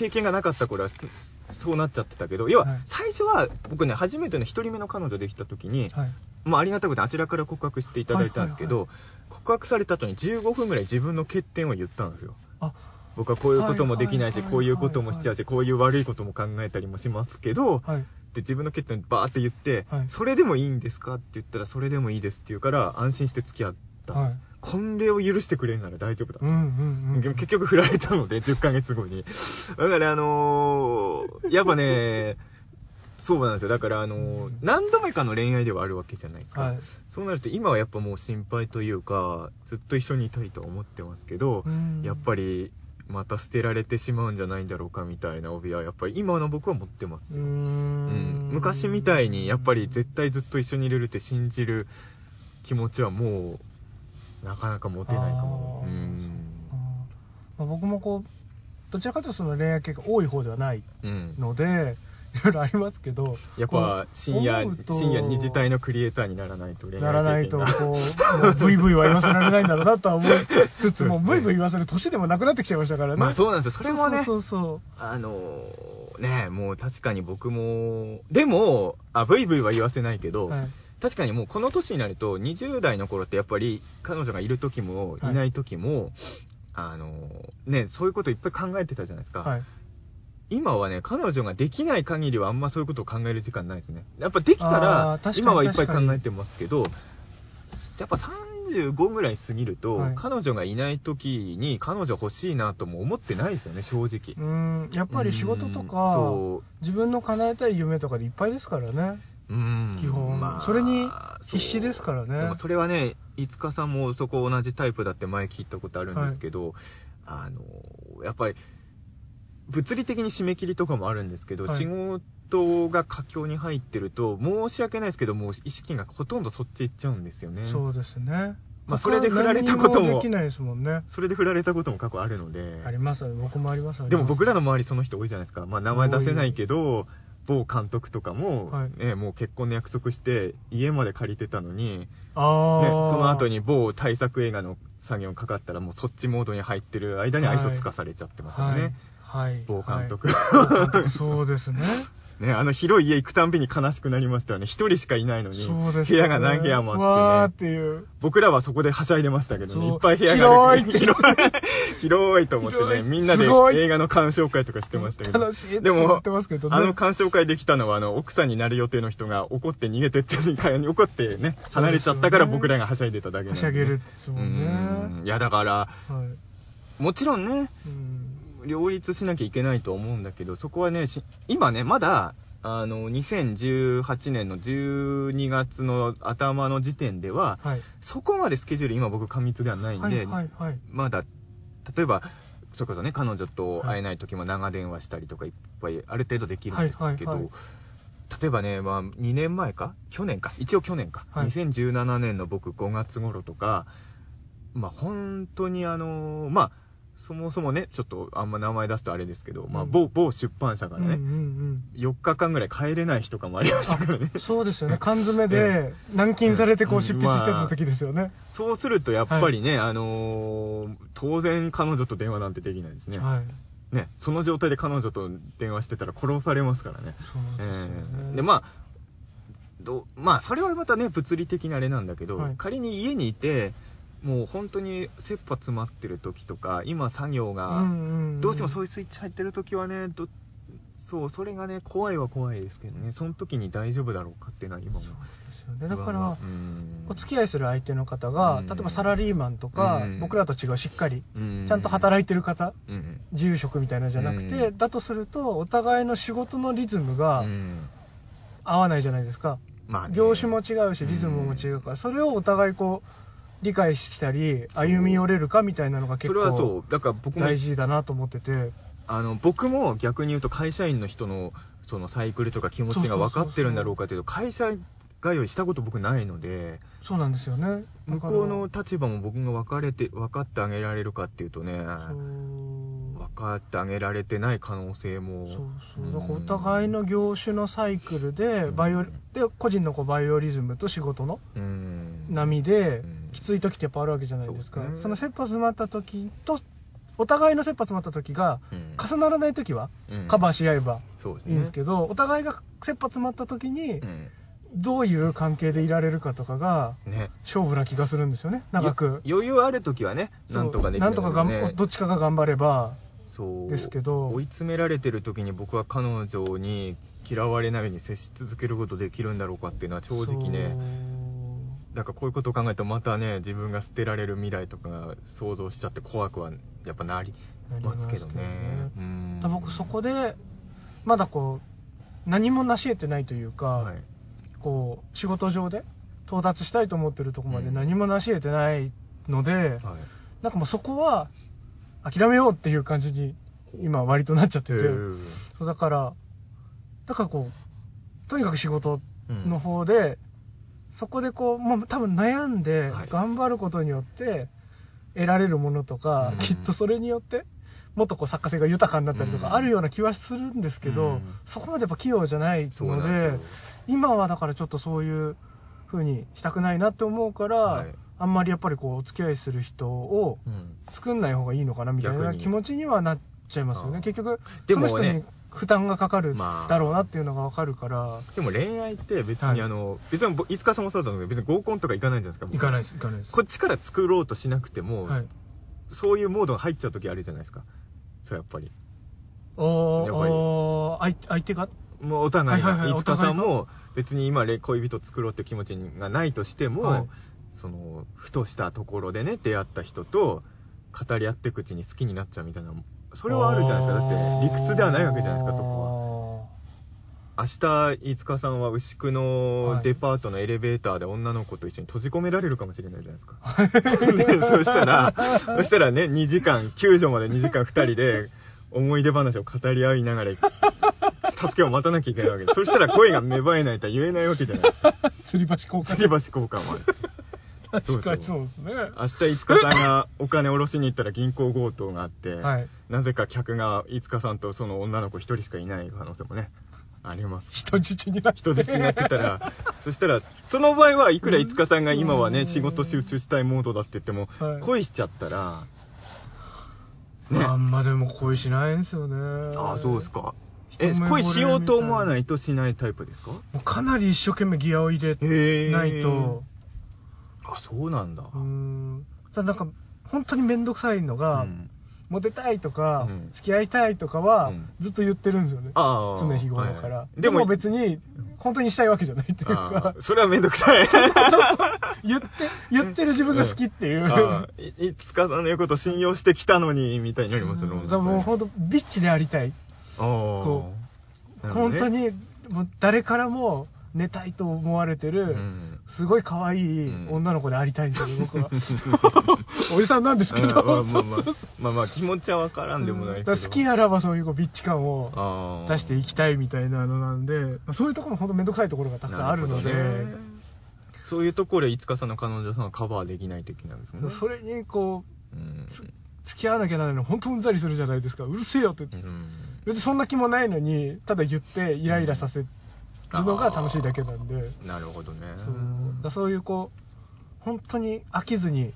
経験がなかった頃はすそうなっちゃってたけど、要ははい。最初は僕ね、初めての一人目の彼女できた時に、はい。まあありがたくてあちらから告白していただいたんですけど、はい告白された後に15分ぐらい自分の欠点を言ったんですよ。あ。僕はこういうこともできないし、こういうこともしちゃうし、こういう悪いことも考えたりもしますけど、はい。で自分の欠点バーって言って、はい。それでもいいんですかって言ったら、それでもいいですって言うから、安心して付き合ったんです。はいこれを許してくれるなら大丈夫だ。うんうんうんでも結局振られたので、10ヶ月後に。だからあのーやっぱね、そうなんですよ。だからあのー何度目かの恋愛ではあるわけじゃないですか。はいそうなると今はやっぱもう心配というか、ずっと一緒にいたいとは思ってますけど、うんやっぱりまた捨てられてしまうんじゃないんだろうかみたいな帯はやっぱり今の僕は持ってますよ。うん昔みたいにやっぱり絶対ずっと一緒にいれるって信じる気持ちはもうなかなか持てないかも。まあ僕もこうどちらかというとその恋愛経験多い方ではないうん。のでいろいろありますけどやっぱ深夜深夜二次帯のクリエイターにならないとならないとこうもうブイブイは言わせられないんだろうなとは思いつつも そうブイブイ言わせる年でもなくなってきちゃいましたからね。まあそうなんですよ。それもねそうそう。あのーねもう確かに僕もでもあブイブイは言わせないけど、はい。確かにもうこの年になると20代の頃ってやっぱり彼女がいる時もい。ない時も、あのねそういうこといっぱい考えてたじゃないですか、はい。今はね、彼女ができない限りはあんまそういうことを考える時間ないですね。やっぱできたあら今はいっぱい考えてますけど、やっぱ35ぐらい過ぎると、はい彼女がいない時に彼女欲しいなとも思ってないですよね、正直。うんやっぱり仕事とうんかそ自分の叶えたい夢とかでいっぱいですからねう。うん。基本それに必死ですからねでもそれはね、いつかさんもそこ同じタイプだって前聞いたことあるんですけど、あの、やっぱり、物理的に締め切りとかもあるんですけど、はい仕事が佳境に入ってると、申し訳ないですけど、もう意識がほとんどそっち行っちゃうんですよね。そうですね。まあそれで振られたこともできないですもんね。それで振られたことも過去あるので。あります僕もありますでも僕らのの周りその人多いじゃないですか。まあ名前出せないけど、某監督とかも、はい。ね、もう結婚の約束して家まで借りてたのに、ね、その後に某対策映画の作業かかったらもうそっちモードに入ってる間に愛想つかされちゃってますよね。はい、はい。某監督。そうですねね、あの広い家行くたんびに悲しくなりましたよね。一人しかいないのに、そうです部屋が何部屋もあってね。っていう。僕らはそこではしゃいでましたけどね、いっぱい部屋がある。広い。広いと思ってね、みんなで映画の鑑賞会とかしてましたけど。でもあの鑑賞会できたのは、あの、奥さんになる予定の人が怒って逃げてっちゃう、に怒ってね、離れちゃったから僕らがはしゃいでただけなんで、はしゃげるですもんね。うん。いや、だから、はい。もちろんね、うん両立しなきゃいけないと思うんだけど、そこはね、し今ね、まだ、あの、2018年の12月の頭の時点では、はい。そこまでスケジュール今僕過密ではないんで、はいはいはい。まだ、例えば、それこそね、彼女と会えない時も長電話したりとかいっぱいある程度できるんですけど、はいはいはい。例えばね、まあ、2年前か？去年か？一応去年か、はい。2017年の僕5月頃とか、まあ、本当にあのまあ、そもそもね、ちょっとあんま名前出すとあれですけど、まあ、うん。某、某出版社からね、うんうんうん。4日間ぐらい帰れない日とかもありましたからね。そうですよね。缶詰で 軟禁されてこううん執筆してた時ですよね、そうするとやっぱりね、あのー当然彼女と電話なんてできないですね。はい。ね、その状態で彼女と電話してたら殺されますからね。そうですよね、えーで、まあ、どまあ、それはまたね、物理的なあれなんだけど、はい。仮に家にいて、もう本当に切羽詰まってる時とか、今作業が、どうしてもそういいうスイッチ入ってる時はね、どそう、それがね、怖いは怖いですけどね、その時に大丈夫だろうかっていうのは今も。そうですよね。だから、うん。お付き合いする相手の方が、うん。例えばサラリーマンとか、うん。僕らと違うしっかりうん。ちゃんと働いてる方うん。自由職みたいなのじゃなくて、うん。だとするとお互いの仕事のリズムがうん。合わないじゃないですか、まあね。業種も違うしリズムも違うから、それをお互いこう理解したり歩み寄れるかみたいなのが結それはそ構う、だから僕も大事だなと思ってて。あの僕も逆に言うと会社員の人のそのサイクルとか気持ちが分かってるんだろうかというと会社通いしたこと僕ないのでそうなんですよね。向こうの立場も僕が分かれて分かってあげられるかっていうとね分かってあげられてない可能性も。そうそう。だからお互いの業種のサイクルでバイオリで個人のこうバイオリズムと仕事のうん。波でうん。きつい時ってやっぱあるわけじゃないですか。そうですね。その切羽詰まった時とお互いの切羽詰まった時がうん。重ならない時はうん。カバーし合えばいいんですけど、お互いが切羽詰まった時にうんどういう関係でいられるかとかがね。勝負な気がするんですよね。長く。よ余裕ある時はねなんとかできるなんとかがどっちかが頑張ればそう。ですけど。追い詰められてる時に僕は彼女に嫌われないように接し続けることできるんだろうかっていうのは正直ね。だからこういうことを考えるとまたね自分が捨てられる未来とかが想像しちゃって怖くはやっぱなりますけどね。どね。僕そこでまだこう何も成し得てないというか、はいこう仕事上で到達したいと思ってるところまでうん。何も成し得てないので、はい。なんかもうそこは諦めようっていう感じに今割となっちゃってて、そうだからだからこうとにかく仕事うんの方で、そこでこうもう多分悩んではい。頑張ることによって得られるものとか、うん。きっとそれによってもっとこう作家性が豊かになったりとうん。かあるような気はするんですけど、うん。そこまでやっぱ器用じゃないので今はだからちょっとそういう風にしたくないなって思うから、はい。あんまりやっぱりこうお付き合いする人をうん。作んない方がいいのかなみたいな気持ちにはなっちゃいますよね。結局でもねその人に負担がかかるまあ。だろうなっていうのが分かるから、でも恋愛って別はい。にあの、別に飯塚さんもそうだけど別に合コンとか行かないじゃないですか僕いかないですいかないです。こっちから作ろうとしなくても、はい。そういうモードが入っちゃう時あるじゃないですかそうやっぱり。おーやっぱり。おー相相手が？もうお互いが、はいはいはい飯塚さんも別に今恋人作ろうって気持ちがないとしても、はい。そのふとしたところでね出会った人と語り合っていくうちに好きになっちゃうみたいなそれはあるじゃないですか。だって理屈ではないわけじゃないですかそこは明日飯塚さんは牛久のデパートのエレベーターで女の子と一緒に閉じ込められるかもしれないじゃないですか。で そしたらそしたらね2時間救助まで2時間2人で思い出話を語り合いながら助けを待たなきゃいけないわけ。ですそしたら声が芽生えないとは言えないわけじゃないですか。吊り橋交換。吊り橋交換は。確かにそうですね。明日5日さんがお金下ろしに行ったら銀行強盗があって、はい。なぜか客が5日さんとその女の子1人しかいない可能性もねあります。人質になって。人質になってたら そしたらその場合はいくら5日さんが今はね仕事集中したいモードだって言っても、はい。恋しちゃったらね。あんまでも恋しないんですよね。ああそうですか。え恋しようと思わないとしないタイプですか？もうかなり一生懸命ギアを入れないと。あそうなんだ。うーん。ただなんか本当に面倒くさいのが、うんモテたいとか、うん。付き合いたいとかは、うん。ずっと言ってるんですよね。ああ常日頃から、はいでも別に本当にしたいわけじゃないっていうあかー。それはめんどくさい。言って言ってる自分が好きっていう、あー。いいつかさんの言うこと信用してきたのにみたいになりますよねだからもう本当ビッチでありたい、あこあ本当ににもう誰からも寝たいと思われてる、うん。すごい可愛いうん。女の子でありたいんですよね、僕は。おじさんなんですけど、まあまあ気持ちはわからんでもないけど。だから好きあらばそういうビッチ感を出していきたいみたいなのなんで、そういうところも本当めんどくさいところがたくさんあるので、そういうところでいつかさんの彼女さんはカバーできないといけないですもんね。それにこう、うん。つ付き合わなきゃならないの本当うんざりするじゃないですか。うるせえよって。うん。別にそんな気もないのに、ただ言ってイライラさせるのが楽しいだけなんで、なるほどね。そう。だそういうこう、本当に飽きずに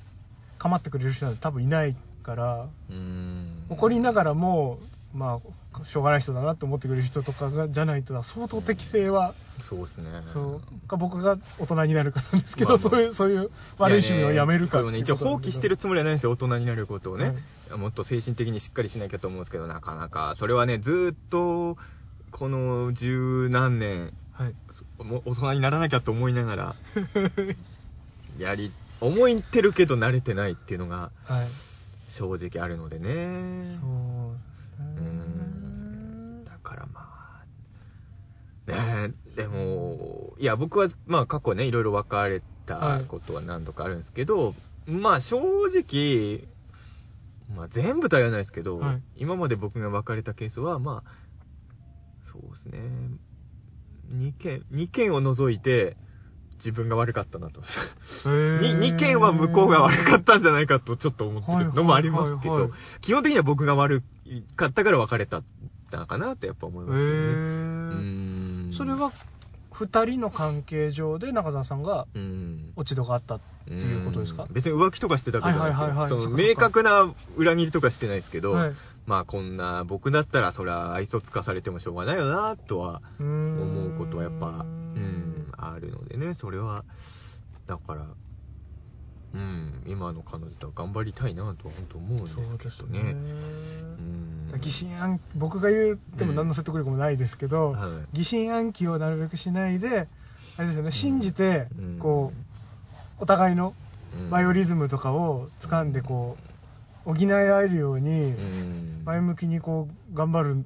構ってくれる人なんて多分いないから、うん。怒りながらも、まあ、しょうがない人だなって思ってくれる人とかがじゃないと相当適性は、そうですね。そう。か僕が大人になるからなんですけど、まあまあ。そういうそういう悪い趣味をやめるかいやね一応放棄してるつもりはないんですよ大人になることをね、はもっと精神的にしっかりしなきゃと思うんですけどなかなか。それはねずーっとこの十何年はい、そもう大人にならなきゃと思いながら やり思ってるけど慣れてないっていうのがはい、正直あるのでね。そううん。だからまあねえでもいや僕はまあ過去ねいろいろ別れたことは何度かあるんですけど、まあ正直まあ全部とは言わないですけど、はい。今まで僕が別れたケースはまあそうですね2件2件を除いて自分が悪かったなと。に2 件は向こうが悪かったんじゃないかとちょっと思ってるのもありますけどはいはいはい基本的には僕が悪かったから別れたのかなってやっぱ思いへますけどねそれは2人の関係上で中澤さんがうん。落ち度があったっていうことですか？ん。別に浮気とかしてたわけじゃないですよ、はいはいその明確な裏切りとかしてないですけど、はい。まあこんな僕だったらそりゃ愛想つかされてもしょうがないよなとは思思うことはやっぱうんあるのでね。それはだからうん今の彼女とは頑張りたいなとは本当思うんですけですねどね。うん疑心暗僕が言っても何の説得力もないですけど、はい。疑心暗鬼をなるべくしないであれですよね信じてうん。こうお互いのうん。バイオリズムとかを掴んでこう補い合えるようにうん。前向きにこう頑張る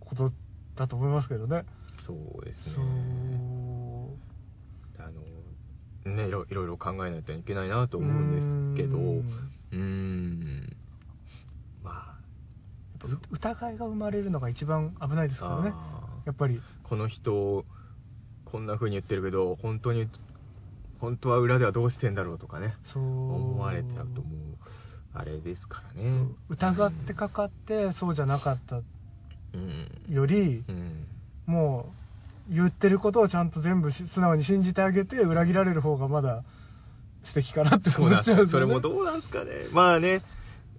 ことだと思いますけどね。そうですね。あのねいろいろ考えないといけないなと思うんですけど。ううん疑いが生まれるのが一番危ないですからね。やっぱり。この人こんな風に言ってるけど本当に本当は裏ではどうしてんだろうとかね。そう。思われちゃうともうあれですからね。疑ってかかってそうじゃなかったうん。よりうん。もう言ってることをちゃんと全部し素直に信じてあげて裏切られる方がまだ素敵かなって思っちゃうね。それもどうなんすかね。まあね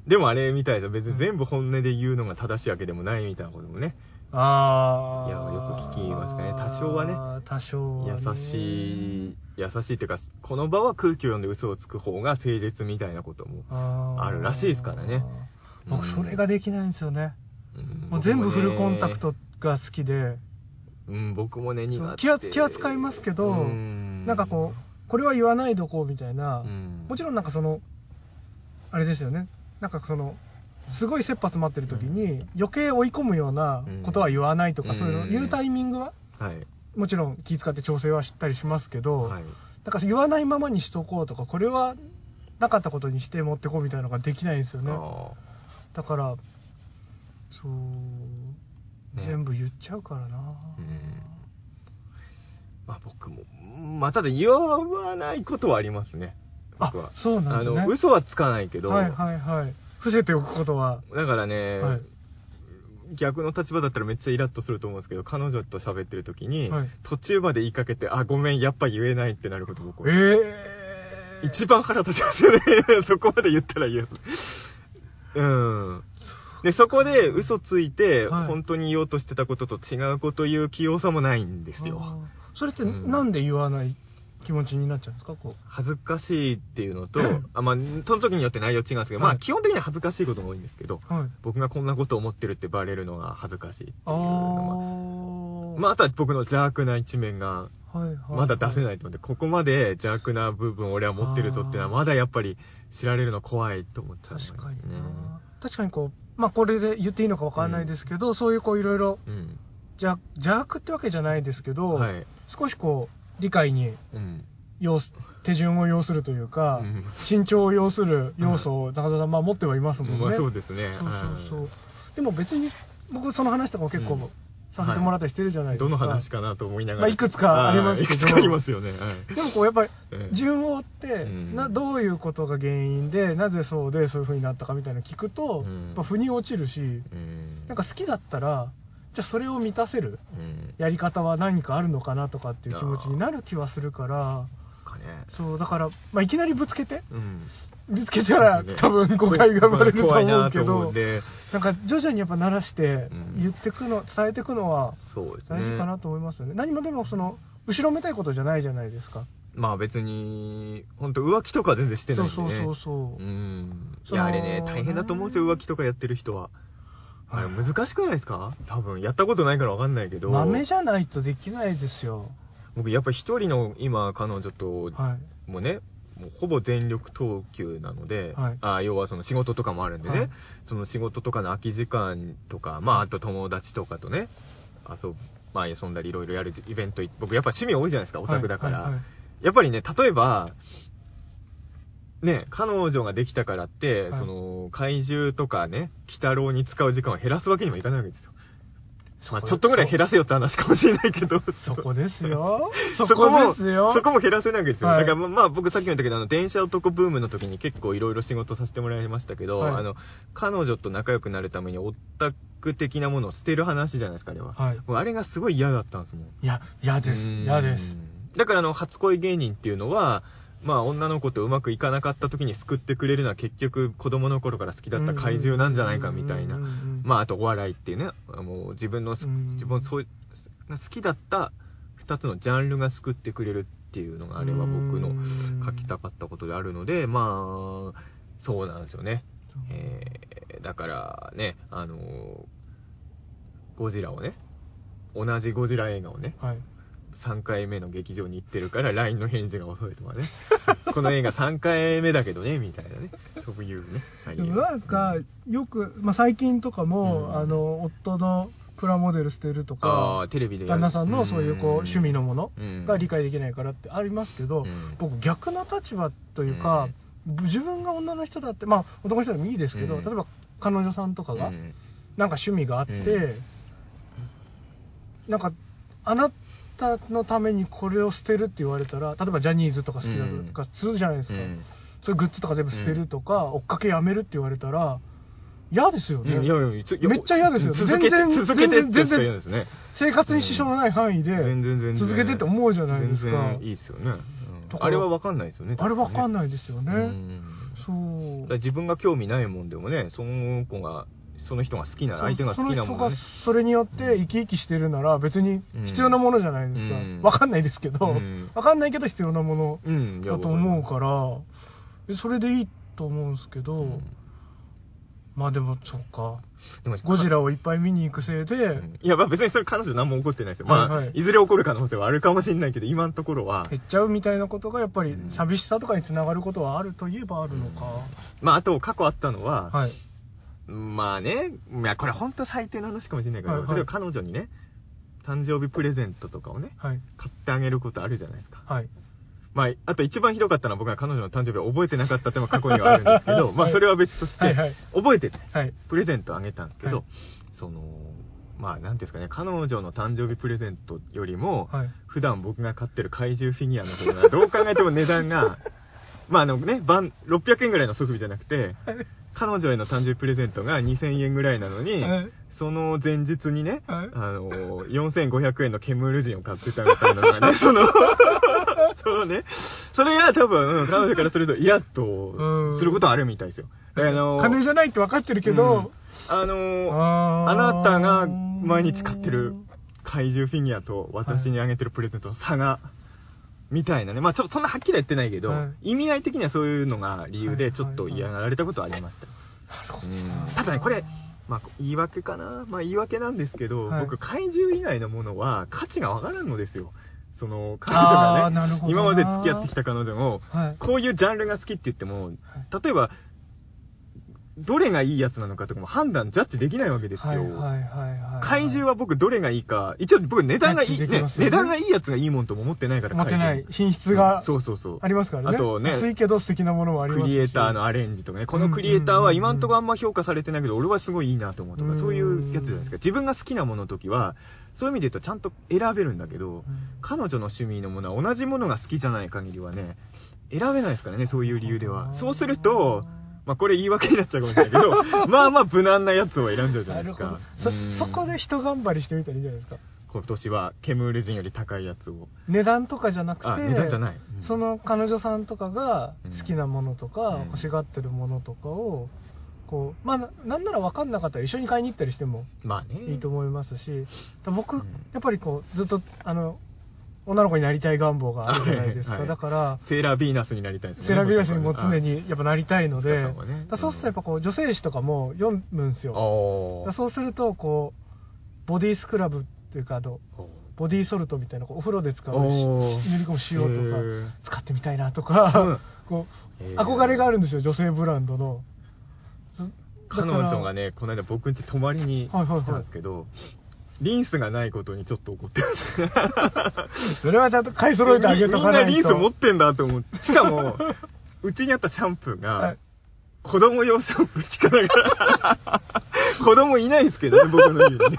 でもあれみたいですよ別に全部本音で言うのが正しいわけでもないみたいなこともね。ああいやよく聞きますかね。多少はね。多少はね。優しい優しいっていうかこの場は空気を読んで嘘をつく方が誠実みたいなこともあるらしいですからね。僕それができないんですよね、ううん。もう全部フルコンタク。トが好きで、うん、僕もね、苦手。気は気は使いますけどうん。なんかこう、これは言わないどこうみたいな、うん。もちろんなんかその、あれですよね、なんかその、すごい切羽詰まってる時に、余計追い込むようなことは言わないとか、うんそういうの言うタイミングは、はい。もちろん気遣って調整はしたりしますけど、はい。だから言わないままにしとこうとか、これはなかったことにして持ってこうみたいなのができないんですよね。あだから、そう、ね全部言っちゃうからな。ーうんまあ僕も、まあただ言わないことはありますね。あ僕は。、そうなんですね。あの、嘘はつかないけど、はいはいはい。伏せておくことは。だからね、はい逆の立場だったらめっちゃイラッとすると思うんですけど、彼女と喋ってる時に、はい途中まで言いかけて、あ、ごめん、やっぱ言えないってなること僕はええ一番腹立ちますよね。そこまで言ったら言う。うん。で、そこで嘘ついて、はい本当に言おうとしてたことと違うこと言う器用さもないんですよ。あーそれってうんなんで言わない？気持ちになっちゃうんですか？こ恥ずかしいっていうのと、あまあ、その時によって内容違うんですけど、まあ、はい基本的には恥ずかしいことが多いんですけど、う。はい。僕がこんなこと思ってるってバレるのが恥ずかしいっていうあのは。ー。まあ、あとは僕の邪悪な一面が、はいはい。まだ出せい。ないと思って、ここまで邪悪な部分俺は持ってるぞっていうのは、まだやっぱり知られるの怖いと思っちゃうんですね。確かにな。確かにこう、まあこれで言っていいのかわかんないですけど、そういうこういろいろうん。邪邪悪ってわけじゃないですけど、はい。少しこう理解にうん。要す手順を要するというか、うん慎重を要する要素を中澤さんまあ持ってはいますもんね。まあそうですね。そうそうそうはでも別に僕その話とかも結うん構させてもらったりしてるじゃないですか。いどの話かなと思いながら。まあいくつかありますけどはいいくつかありますよね。はい。でもこうやっぱりええ順を追って、うんなどういうことが原因でなぜそうでそういう風になったかみたいなの聞くと、うんやっぱ腑に落ちるしうん。なんか好きだったらじゃあそれを満たせるうん。やり方は何かあるのかなとかっていう気持ちになる気はするからかね。そうだから、まあ、いきなりぶつけてうん。ぶつけたら多分誤解が生まれると思うけどなんか徐々にやっぱ慣らしてうん言ってくの伝えてくのは。大事かなと思いますよね何もでもその後ろめたいことじゃないじゃないですかまあ別に、本当浮気とか全然してないんでね。そうそうそうそううん。いや、あれね、大変だと思うんですよ、浮気とかやってる人は。あれ難しくないですか？多分、やったことないからわかんないけど。豆じゃないとできないですよ。僕、やっぱ一人の今、彼女と、はい。もうね、もうほぼ全力投球なので、はい。あ要はその仕事とかもあるんでね、はい。その仕事とかの空き時間とか、まあ、あと友達とかとね、遊ぶ、まあ、遊んだりいろいろやるイベントい、僕やっぱ趣味多いじゃないですか、オタクだから。はいはいはい。やっぱりね、例えば、ね、彼女ができたからって、はいその、怪獣とかね、鬼太郎に使う時間を減らすわけにもいかないわけですよ。まあ、ちょっとぐらい減らせよって話かもしれないけど、そこですよそ そここも、そこも減らせないわけですよ。はいだからまあまあ僕さっきも言ったけど、あの、電車男ブームの時に結構いろいろ仕事させてもらいましたけど、はいあの、彼女と仲良くなるためにオタク的なものを捨てる話じゃないですか、あれは。はいあれがすごい嫌だったんですもん。いや嫌ですうん嫌です。だからあの、初恋芸人っていうのは、まあ女の子とうまくいかなかった時に救ってくれるのは結局子供の頃から好きだった怪獣なんじゃないかみたいな。まああとお笑いっていうね、もう自分の自分そう好きだった二つのジャンルが救ってくれるっていうのがあれは僕の書きたかったことであるので、まあ、そうなんですよね。えーだからね、あのゴジラをね、同じゴジラ映画をね、はい3回目の劇場に行ってるから LINE の返事が遅いとかね。この映画3回目だけどね、みたいなね。そういうね。でもなんかよく、まあ、最近とかも、うん。あの夫のプラモデル捨てるとあかあ、テレビで旦那さんのそういうこう趣味のものうん。が理解できないからってありますけど、うん。僕逆の立場というか、自分が女の人だってまあ男の人でもいいですけど、うん。例えば彼女さんとかがうん。なんか趣味があって、うん。なんかあなたのためにこれを捨てるって言われたら例えばジャニーズとか好きだとか普通じゃないですか、うん。そういうグッズとか全部捨てるとか、追っかけやめるって言われたら嫌ですよね、うん。いやいやつめっちゃ嫌ですよ続けて、全然全然。生活に支障のない範囲で全然全然。続けてって思うじゃないですか。いいですよね。あれは分かんないですよね。あれわかんいないですよね、うん。そう。自分が興味ないもんでもね、その子が、その人が好きな、相手が好きなもそのね。それによって生き生きしてるなら別に必要なものじゃないですか、うん。わかんないですけど、うん。わかんないけど必要なものだと思うからえそれでいいと思うんですけど、うん。まあでも、そっか。ゴジラをいっぱい見に行くせいで、うん。いや、まあ別にそれ彼女何も起こってないですよ。まあ、はい。はいいずれ起こる可能性はあるかもしれないけど、今のところは、減っちゃうみたいなことがやっぱりうん。寂しさとかにつながることはあるといえばあるのか。まああと過去あったのは、はい。まあね、いや、これ本当最低な話かもしれないけど、はいはい例えば彼女にね、誕生日プレゼントとかをね、はい。買ってあげることあるじゃないですか。はい。まあ、あと一番ひどかったのは僕が彼女の誕生日を覚えてなかったっていうのが過去にはあるんですけど、まあそれは別として、はいはい覚えてて、はい。プレゼントあげたんですけど、はいその、まあなんていうんですかね、彼女の誕生日プレゼントよりも、はい。普段僕が買ってる怪獣フィギュアの方が、どう考えても値段が、まああのね、番600円ぐらいのソフビじゃなくて、彼女への誕生日プレゼントが2000円ぐらいなのに、はい。その前日にね、はい。あの、4500円のケムール人を買ってたみたいなのがね、その、そのね、それが多分、うん。彼女からすると嫌とうん。することはあるみたいですよ。あの、金じゃないって分かってるけど、あの、あー。あなたが毎日買ってる怪獣フィギュアと私にあげてるプレゼントの差が、みたいなね。まあちょっとそんなはっきりは言ってないけど、は意味合い的にはそういうのが理由はいでちょっと嫌がられたことはありました。なるほどうんただね、これ、まあ言い訳かな。まあ言い訳なんですけど、はい僕怪獣以外のものは価値がわからんのですよ。その、彼女なるほど、な今まで付き合ってきた彼女も、はい。こういうジャンルが好きって言っても、例えば、どれがいいやつなのかとかも判断、ジャッジできないわけですよ。はいはいはいはい。怪獣は僕どれがいいか、一応僕値段がいい、ね値段がいいやつがいいもんとも思ってないから、持ってない品質がそうそうそう。ありますからね。あとね安いけど素敵なものもありますしクリエイターのアレンジとかね、このクリエイターは今んとこあんま評価されてないけど、俺はすごいいいなと思うとか、うんそういうやつじゃないですか。自分が好きなものの時は、そういう意味で言うとちゃんと選べるんだけど、うん彼女の趣味のものは同じものが好きじゃない限りはね、選べないですからね、そういう理由では。そうすると、まあこれ言い訳になっちゃうかもしれないけど、まあまあ無難なやつを選んじゃうじゃないですか。そうんそこで人頑張りしてみたらいいんじゃないですか？今年はケムール人より高いやつを。値段とかじゃなくてあ、値段じゃない。うんその彼女さんとかが好きなものとか、うん欲しがってるものとかをこうまあななんなら分かんなかったら一緒に買いに行ったりしてもまあね。いいと思いますし、だ僕、うんやっぱりこうずっとあの女の子になりたい願望があるじゃないですか、はいはい。だからセーラービーナスになりたいですね。セラビラシにも常にやっぱなりたいので、ね。そうするとやっぱこう女性誌とかも読むんですよ、そうするとこうボディスクラブっていうかあのあ。ボディーソルトみたいなこうお風呂で使う塗り込む塩とか使ってみたいなとか こう憧れがあるんですよ女性ブランドの。ず彼女がね、この間僕ん家泊まりにはいはいはい。来たんですけど、リンスがないことにちょっと怒ってました。それはちゃんと買い揃えてあげとみんかなとないリンス持ってんだと思って。しかも、うちにあったシャンプーがはい、子供用シャンプーしかないから、子供いないんですけどね、僕の家にね。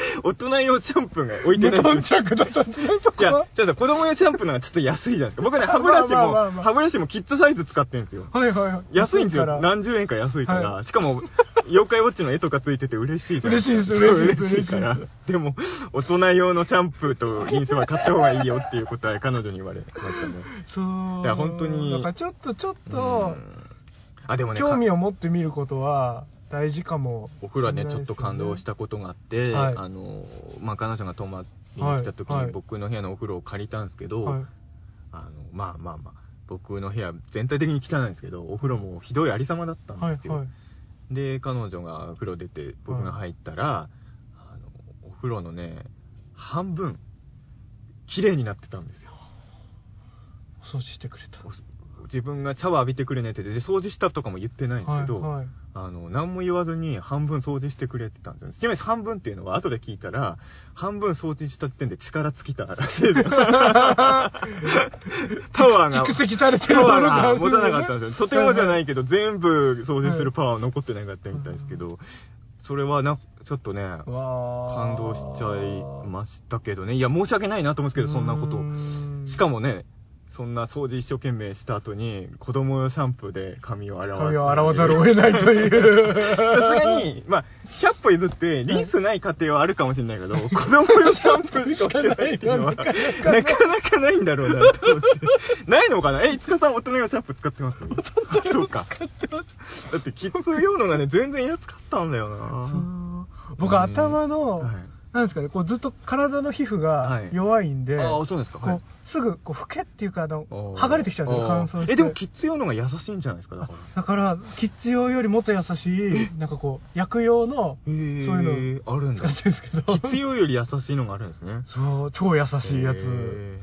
大人用シャンプーが置いてない無んですよ頓着だったんですねそこいや子供用シャンプーの方がちょっと安いじゃないですか。僕ね、歯ブラシも、歯ブラシもキッズサイズ使ってるんですよ。はいはいはい安いんですよ。から？何十円か安いから。はしかも、妖怪ウォッチの絵とかついてて嬉しいじゃん。嬉しいです嬉しいです嬉しいから。でも、大人用のシャンプーとリンスは買った方がいいよっていうことは彼女に言われましたね。そういや本当にだからちょっとちょっとうんあ、でもね、興味を持ってみることは大事かも。お風呂はね、ちょっと感動したことがあって、はい。あの、まあ、彼女が泊まりに来た時はい。はい。に僕の部屋のお風呂を借りたんですけど、はい。あの、まあまあまあ、僕の部屋全体的に汚いんですけど、お風呂もひどいありさまだったんですよ。はいはい。で、彼女が風呂出て僕が入ったら、あの、お風呂のね、半分、綺麗になってたんですよ。お掃除してくれた。お自分がシャワー浴びてくれねってで、掃除したとかも言ってないんですけど、はいはいあの、何も言わずに半分掃除してくれてたんですよ。ちなみに半分っていうのは後で聞いたら、半分掃除した時点で力尽きたらしいですよ。パワーが、蓄積されてるものがあるが持たなかったんですよ。とてもじゃないけけど、全部掃除するパワーは残ってなかったみたいですけど、それはな、ちょっとね、ど感動しちゃいましたけどね。いや、申し訳ないなと思うんですけど、そんなことを。しかももね、そんな掃除一生懸命した後に、子供用シャンプーで髪を洗わせ髪を洗わざるを得ないという。さすがに、まあ、100歩譲って、リンスない家庭はあるかもしれないけど、子供用シャンプーしか置いてないっていうのは、なかなかないんだろうなと思って。ないのかな？え、いつかさん大人用シャンプー使ってます？あそうか。だって、キッズ用のがね、全然安かったんだよな。僕頭のはいなんですかね、こうずっと体の皮膚がはい。弱いんで、ああ、そうですか。はい。こうすぐこう老けっていうかあの剥がれてきちゃうんですよ乾燥して。え、でもキッズ用のが優しいんじゃないですか、だから。だからキッズ用よりもっと優しいなんかこう薬用のそういうあるんだ。使ってるんですけど必要より優しいのがあるんですね。そう超優しいやつ。へ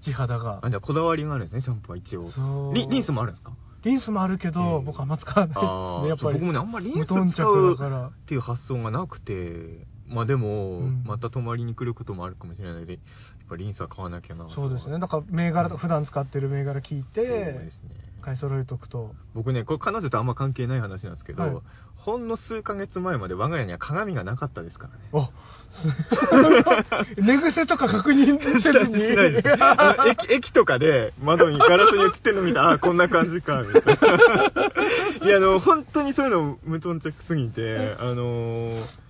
地肌が。ーあ、じゃあこだわりがあるんですね、シャンプーは一応。そう。リリンスもあるんですか？リンスもあるけへどー。僕あんま使わないですねやっぱり。僕もね、あんまりリンス使うっていう発想がなくて、まあでも、うんまた泊まりに来ることもあるかもしれないので、やっぱリンスは買わなきゃなとそうですねだから銘柄と普段使ってる銘柄聞いそうてですね。買い揃えとくと僕ね、これ彼女とあんま関係ない話なんですけど、はいほんの数ヶ月前まで我が家には鏡がなかったですからね。あす 寝癖とか確認せずに しないです。駅、駅とかで窓にガラスに映ってるの見たら、あ、こんな感じか、みたいな。いや、あの、本当にそういうの無頓着すぎて、あのー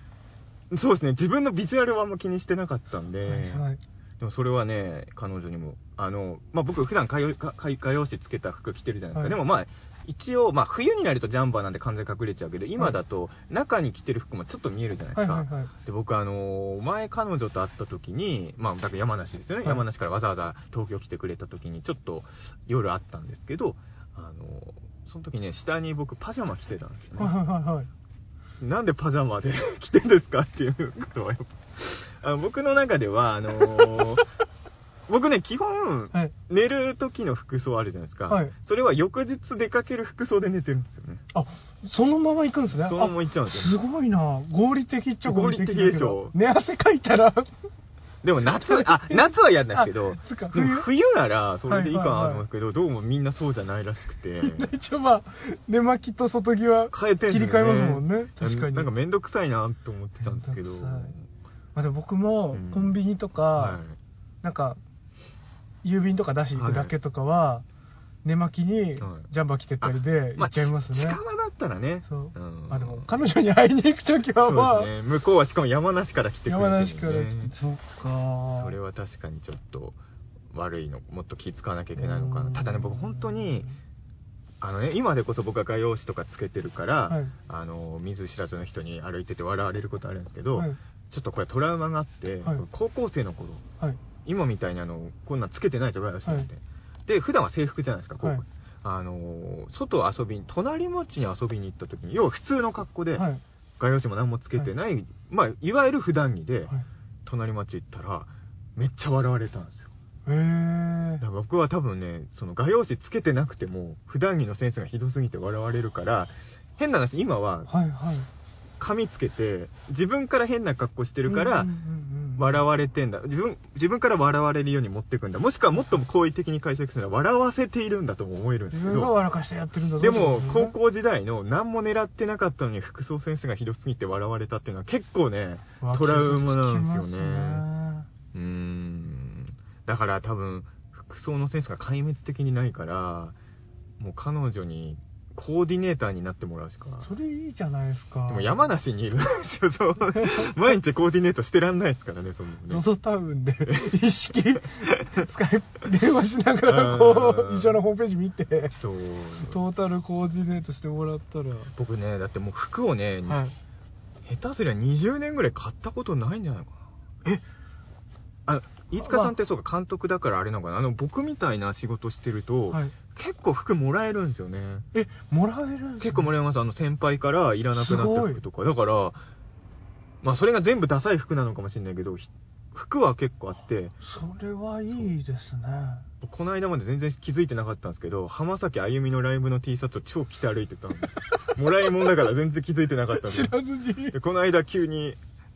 そうですね、自分のビジュアルはあんま気にしてなかったんで、はいはい。でもそれはね、彼女にも、あの、まあ、僕普段かよかかようしつけた服着てるじゃないですか。はい。でもまあ、一応、まあ、冬になるとジャンバーなんで完全に隠れちゃうけど、今だと中に着てる服もちょっと見えるじゃないですか。はいはいはい。で僕あのー前彼女と会った時にまあだから山梨ですよね、はい。山梨からわざわざ東京来てくれた時にちょっと夜会ったんですけどあのーその時ね下に僕パジャマ着てたんですよね、はいはいはいはいなんでパジャマで着てんですかっていうことはやっぱ。あの僕の中ではあのー 僕ね基本はい。寝る時の服装あるじゃないですか、はい。それは翌日出かける服装で寝てるんですよね。あそのまま行くんですね。そのまま行っちゃうんあですよ。すごいな。合理的っちゃ合理的だけど。合理的でしょ。寝汗かいたらでも夏、あ、夏は嫌なんですけどあそっか、でも冬？ならそれでいいかなと思うんですけど、どうもみんなそうじゃないらしくて、一応まあ寝巻きと外着は変えて切り替えますもんね。確かに。なんかめんどくさいなと思ってたんですけど。まあ、でも僕もうん。コンビニとか、はなんか郵便とか出しに行くだけとかは、寝巻きにはい。ジャンバー着てったりでい。行っちゃいますね、近場だったらね。そう、ん。あでも彼女に会いに行く時はまあ。そうですね。向こうはしかも山梨から来てくれてるんで、山梨から来てそっか。それは確かにちょっと悪いの、もっと気使わなきゃいけないのかな。ただね、僕本当に、あのね、今でこそ僕は画用紙とかつけてるから、はい。あの、見ず知らずの人に歩いてて笑われることあるんですけど、はい。ちょっとこれトラウマがあって、はい。高校生の頃、はい。今みたいにあの、こんなんつけてないですよ、画用紙なんて。で、普段は制服じゃないですか、高校、はいあのー外遊びに、隣町に遊びに行った時に、要は普通の格好で、はい。画用紙も何もつけてない、まあ、いわゆる普段着で、はい。隣町行ったら、めっちゃ笑われたんですよ。へえだから僕は多分ね、その画用紙つけてなくても、普段着のセンスがひどすぎて笑われるから、変な話、今ははいはい髪つけて、自分から変な格好してるから、笑われてんだ。自分、自分から笑われるように持ってくんだ。もしくはもっと好意的に解釈するのは、笑わせているんだとも思えるんです自けど。分が笑かしてやってるんだぞでも、高校時代の何も狙ってなかったのに服装センスがひどすぎて笑われたっていうのは結構ね、わトラウマなんですよねうーん。だから多分、服装のセンスが壊滅的にないから、もう彼女にコーディネーターになってもらうしか。それいいじゃないですかでも山梨にいるんですよ、そう。毎日コーディネートしてらんないですからね、そのね。ZOZO タウンで一式スカイプ電話しながらこうんう一緒のホームページ見てそう。トータルコーディネートしてもらったら僕ね、だってもう服をね、はい下手すりゃ20年ぐらい買ったことないんじゃないかな。え？あ、飯塚さんってそうか監督だからあれなのかなあの、僕みたいな仕事してると、はい結構服もらえるんですよね。えもらえるんですね結構もらえます。あの、先輩からいらなくなった服とか。だから、まあそれが全部ダサい服なのかもしれないけど、ひ服は結構あって、それはいいですねこの間まで全然気づいてなかったんですけど、浜崎あゆみのライブの T シャツを超着て歩いてたの。もらいもんだから全然気づいてなかったんで 知らずにで、この間急に、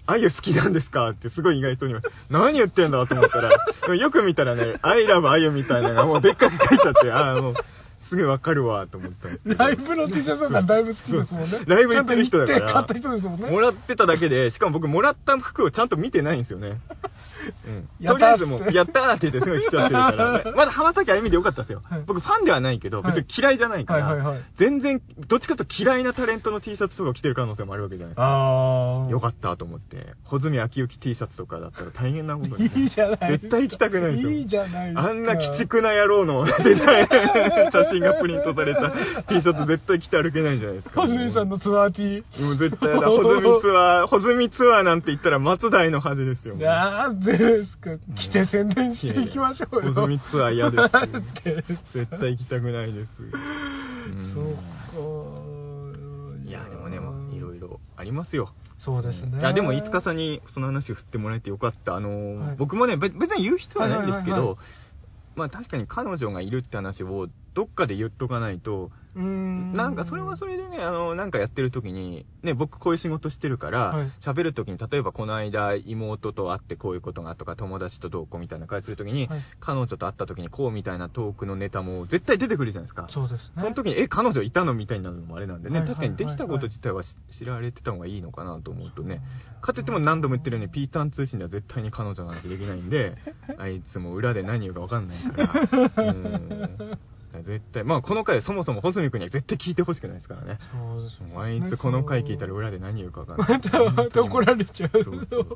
あゆ好きなんですかってすごい意外そうに何言ってんだと思ったら、よく見たらね、I love あゆみたいなのがもうでっかく書いてあって、ああ、もう、すぐわかるわと思ったんですけど。ライブの T シャツだったらだいぶ好きですもんねライブ行ってる人だから買った人ですもんねもらってただけで、しかも僕もらった服をちゃんと見てないんですよね。うん。とりあえずもう、やったーって言ってすごい来ちゃってるから、まだ浜崎あゆみでよかったですよ。はい僕ファンではないけど、別に嫌いじゃないから、はいはいはい全然、どっちかというと嫌いなタレントの T シャツとか着てる可能性もあるわけじゃないですか。ああ。よかったと思って。穂積昭之 T シャツとかだったら大変なことにいいじゃない。絶対行きたくないですよ。いいじゃない。あんな鬼畜な野郎のデザイン、写真がプリントされた T シャツ絶対着て歩けないじゃないですか。ホズミさんのツアー T。もう絶対やだ。穂積ツアー、穂積ツアーなんて言ったら松代の恥ですよ。なんでですか。来て宣伝していきましょうよ。穂積ツアー嫌です。絶対行きたくないです。うんそうか。いや、でもね、まあ、いろいろありますよ。そうですね。いや、でも、飯塚さんにその話振ってもらえてよかった。あのーはい僕もね、べ別に言う必要はないんですけどまあ確かに彼女がいるって話をどっかで言っとかないと。なんかそれはそれでね、あの、なんかやってる時に、ね、僕こういう仕事してるからはい、喋、る時に、例えばこの間妹と会ってこういうことがとか、友達とどうこうみたいな会する時に、はい彼女と会った時にこうみたいなトークのネタも絶対出てくるじゃないですか。そうですね。その時に、え、彼女いたのみたいになるのもあれなんでね、確かにできたこと自体はし知られてた方がいいのかなと思うとね、かといっても何度も言ってるように、ピーターン通信では絶対に彼女なんてできないんで、あいつも裏で何言うか分かんないから、うん絶対、まあこの回そもそも穂積君には絶対聞いてほしくないですからね。そうですねあいつこの回聞いたら裏で何言うか分かんない。また、また怒られちゃう。そうそうそう。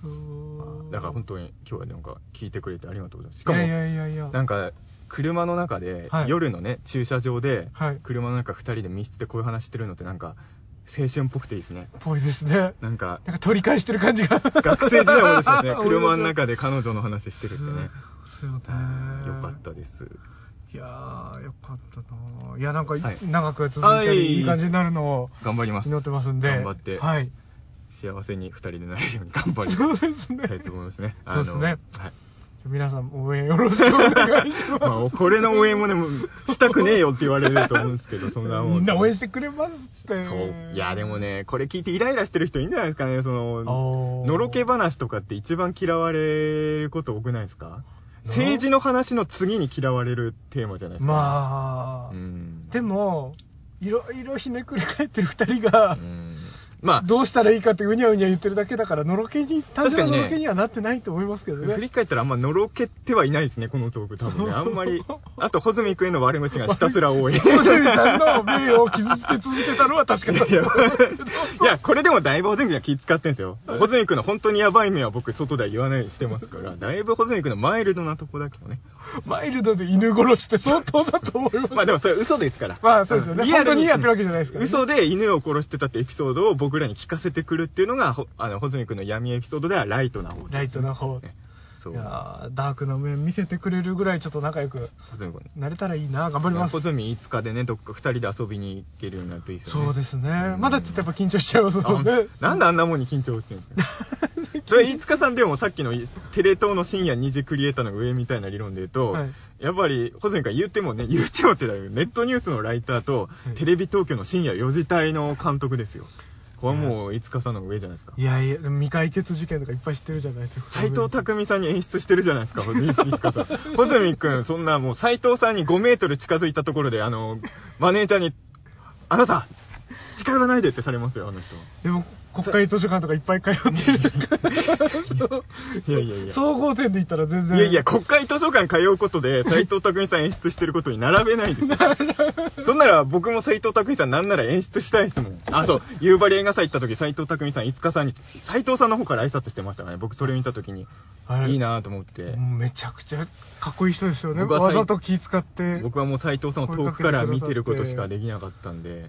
そうだから本当に今日はなんか聞いてくれてありがとうございます。しかも、いやいやいや。なんか、車の中で、はい夜のね、駐車場で、はい車の中2人で密室でこういう話してるのってなんか、青春っぽくていいですね。ぽいですね。なんか、なんか取り返してる感じが。学生時代 思い出しますね。車の中で彼女の話してるってね。そうね。よかったです。いやー、よかったなーいや、なんか、はい長く続いてはいいい感じになるのを頑張ります。祈ってますんで。頑張って、はい。幸せに2人でなれるように頑張りそうですね。たいと思いますね。そうですねはい。皆さん応援よろしくお願いします。まあ、これの応援もね、もうしたくねえよって言われると思うんですけど、そんなもみんな応援してくれますって。そう。いや、でもね、これ聞いてイライラしてる人いいんじゃないですかね。その、のろけ話とかって一番嫌われること多くないですか？政治の話の次に嫌われるテーマじゃないですか。まあ、うん。でも、いろいろひねくれ返ってる二人がう、ん。まあ、どうしたらいいかってうにゃうにゃ言ってるだけだから、のろけに、単純な確かにねのろけにはなってないと思いますけど振ね。り返ったらあんまのろけてはいないですね、このトーク多分ね。あんまり、あと、穂積君への悪口がひたすら多い。い小泉さんの名誉を傷つけ続けたのは確かに。やいや、いや、これでもだいぶ穂積君は気使ってんですよ。穂積君の本当にやばい目は僕、外では言わないようにしてますから、だいぶ穂積君のマイルドなとこだけどね。マイルドで犬殺しって相当だと思います。まあでもそれ嘘ですから。まあそうですよねリアルにやってるわけじゃないですからね嘘で犬を殺してたってエピソードを僕らに聞かせてくるっていうのが、ほあの、穂積君の闇エピソードではライトな方でライトな方。ねそういや。ーダークな面見せてくれるぐらいちょっと仲良く穂積君。なれたらいいな。頑張ります。穂積5日でね、どっか2人で遊びに行けるようになるといいですよね。そうですねう。んまだちょっとやっぱ緊張しちゃいますもんねあ。なんであんなもんに緊張してるんですか それ飯塚さんでもさっきのテレ東の深夜2時クリエイターの上みたいな理論で言うと、はいやっぱり穂積君言ってもね言ってもってだよネットニュースのライターと、はいテレビ東京の深夜4時帯の監督ですよこれはもう飯塚さんの上じゃないですかいやいや、未解決事件とかいっぱい知ってるじゃないですか。斎藤匠さんに演出してるじゃないですか、飯塚さん。穂積君、そんなもう斎藤さんに5メートル近づいたところで、あの、マネージャーに、あなた近寄らないでってされますよ、あの人。でも、国会図書館とかいっぱい通ってるいやいやいや。総合点で言ったら全然。いやいや、国会図書館通うことで、斎藤匠さん演出してることに並べないですよ。そんなら僕も斎藤匠さんなんなら演出したいですもん。あ、そう、夕張映画祭行った時、斎藤匠さん、五日さんに、斎藤さんの方から挨拶してましたからね。僕それ見た時に、いいなと思って。めちゃくちゃかっこいい人ですよね。わざと気使って。僕はもう斎藤さんを遠くから見てることしかできなかったんで、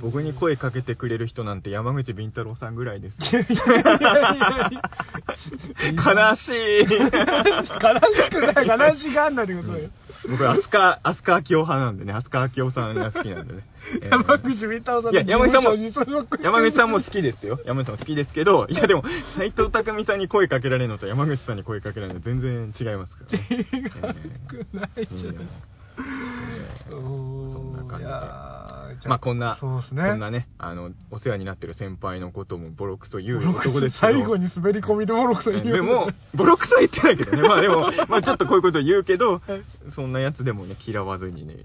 僕に声かけてくれる人なんて山口敏太郎さんぐらいです。いやいやいやいや悲しい。悲しくない、悲しがんないでくださいよ。僕、飛鳥、飛鳥明夫派なんでね、飛鳥明夫さんが好きなんでね。えー山口み太郎さんいや山口さんも山口さんも好きですよ。山口さんも好きですけど、いやでも、斎藤匠さんに声かけられるのと山口さんに声かけられるの全然違いますから、ね。違くないじゃないですか。そそんな感じででまあこんな、そうですね。こんなね、あの、お世話になってる先輩のこともボロクソ言う男ですけど。最後に滑り込みでボロクソ言う。でも、ボロクソは言ってないけどね。まあでも、まあちょっとこういうこと言うけどはい、そんなやつでもね、嫌わずにね、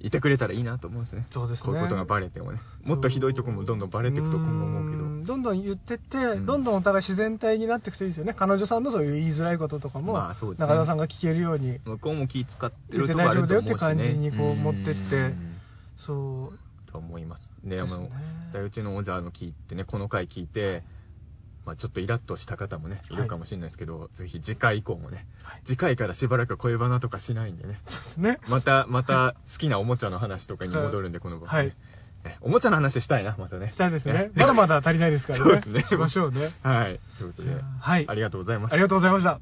いてくれたらいいなと思うんですね。そうですねこういうことがバレてもね。もっとひどいとこもどんどんバレていくと今後思うけど。んどんどん言ってって、うんどんどんお互い自然体になっていくといいですよね彼女さんのそういう言いづらいこととかも、まあそうですね中澤さんが聞けるように向こうも気使ってるとこあると思うし、ね。言って大丈夫だよって感じにこう持ってってうんそうと思います。で、あのうちの王者の聞いてね、この回聞いて、まあちょっとイラッとした方もね、いるかもしれないですけど、ぜひ次回以降もね、はい次回からしばらく恋バナとかしないんでね、そうですねまた、また好きなおもちゃの話とかに戻るんで、この番組、はいえおもちゃの話したいな、またね。したいですねまだまだ足りないですからねそうですねしましょうねはい。ということで、はいありがとうございましたあり。がとうございました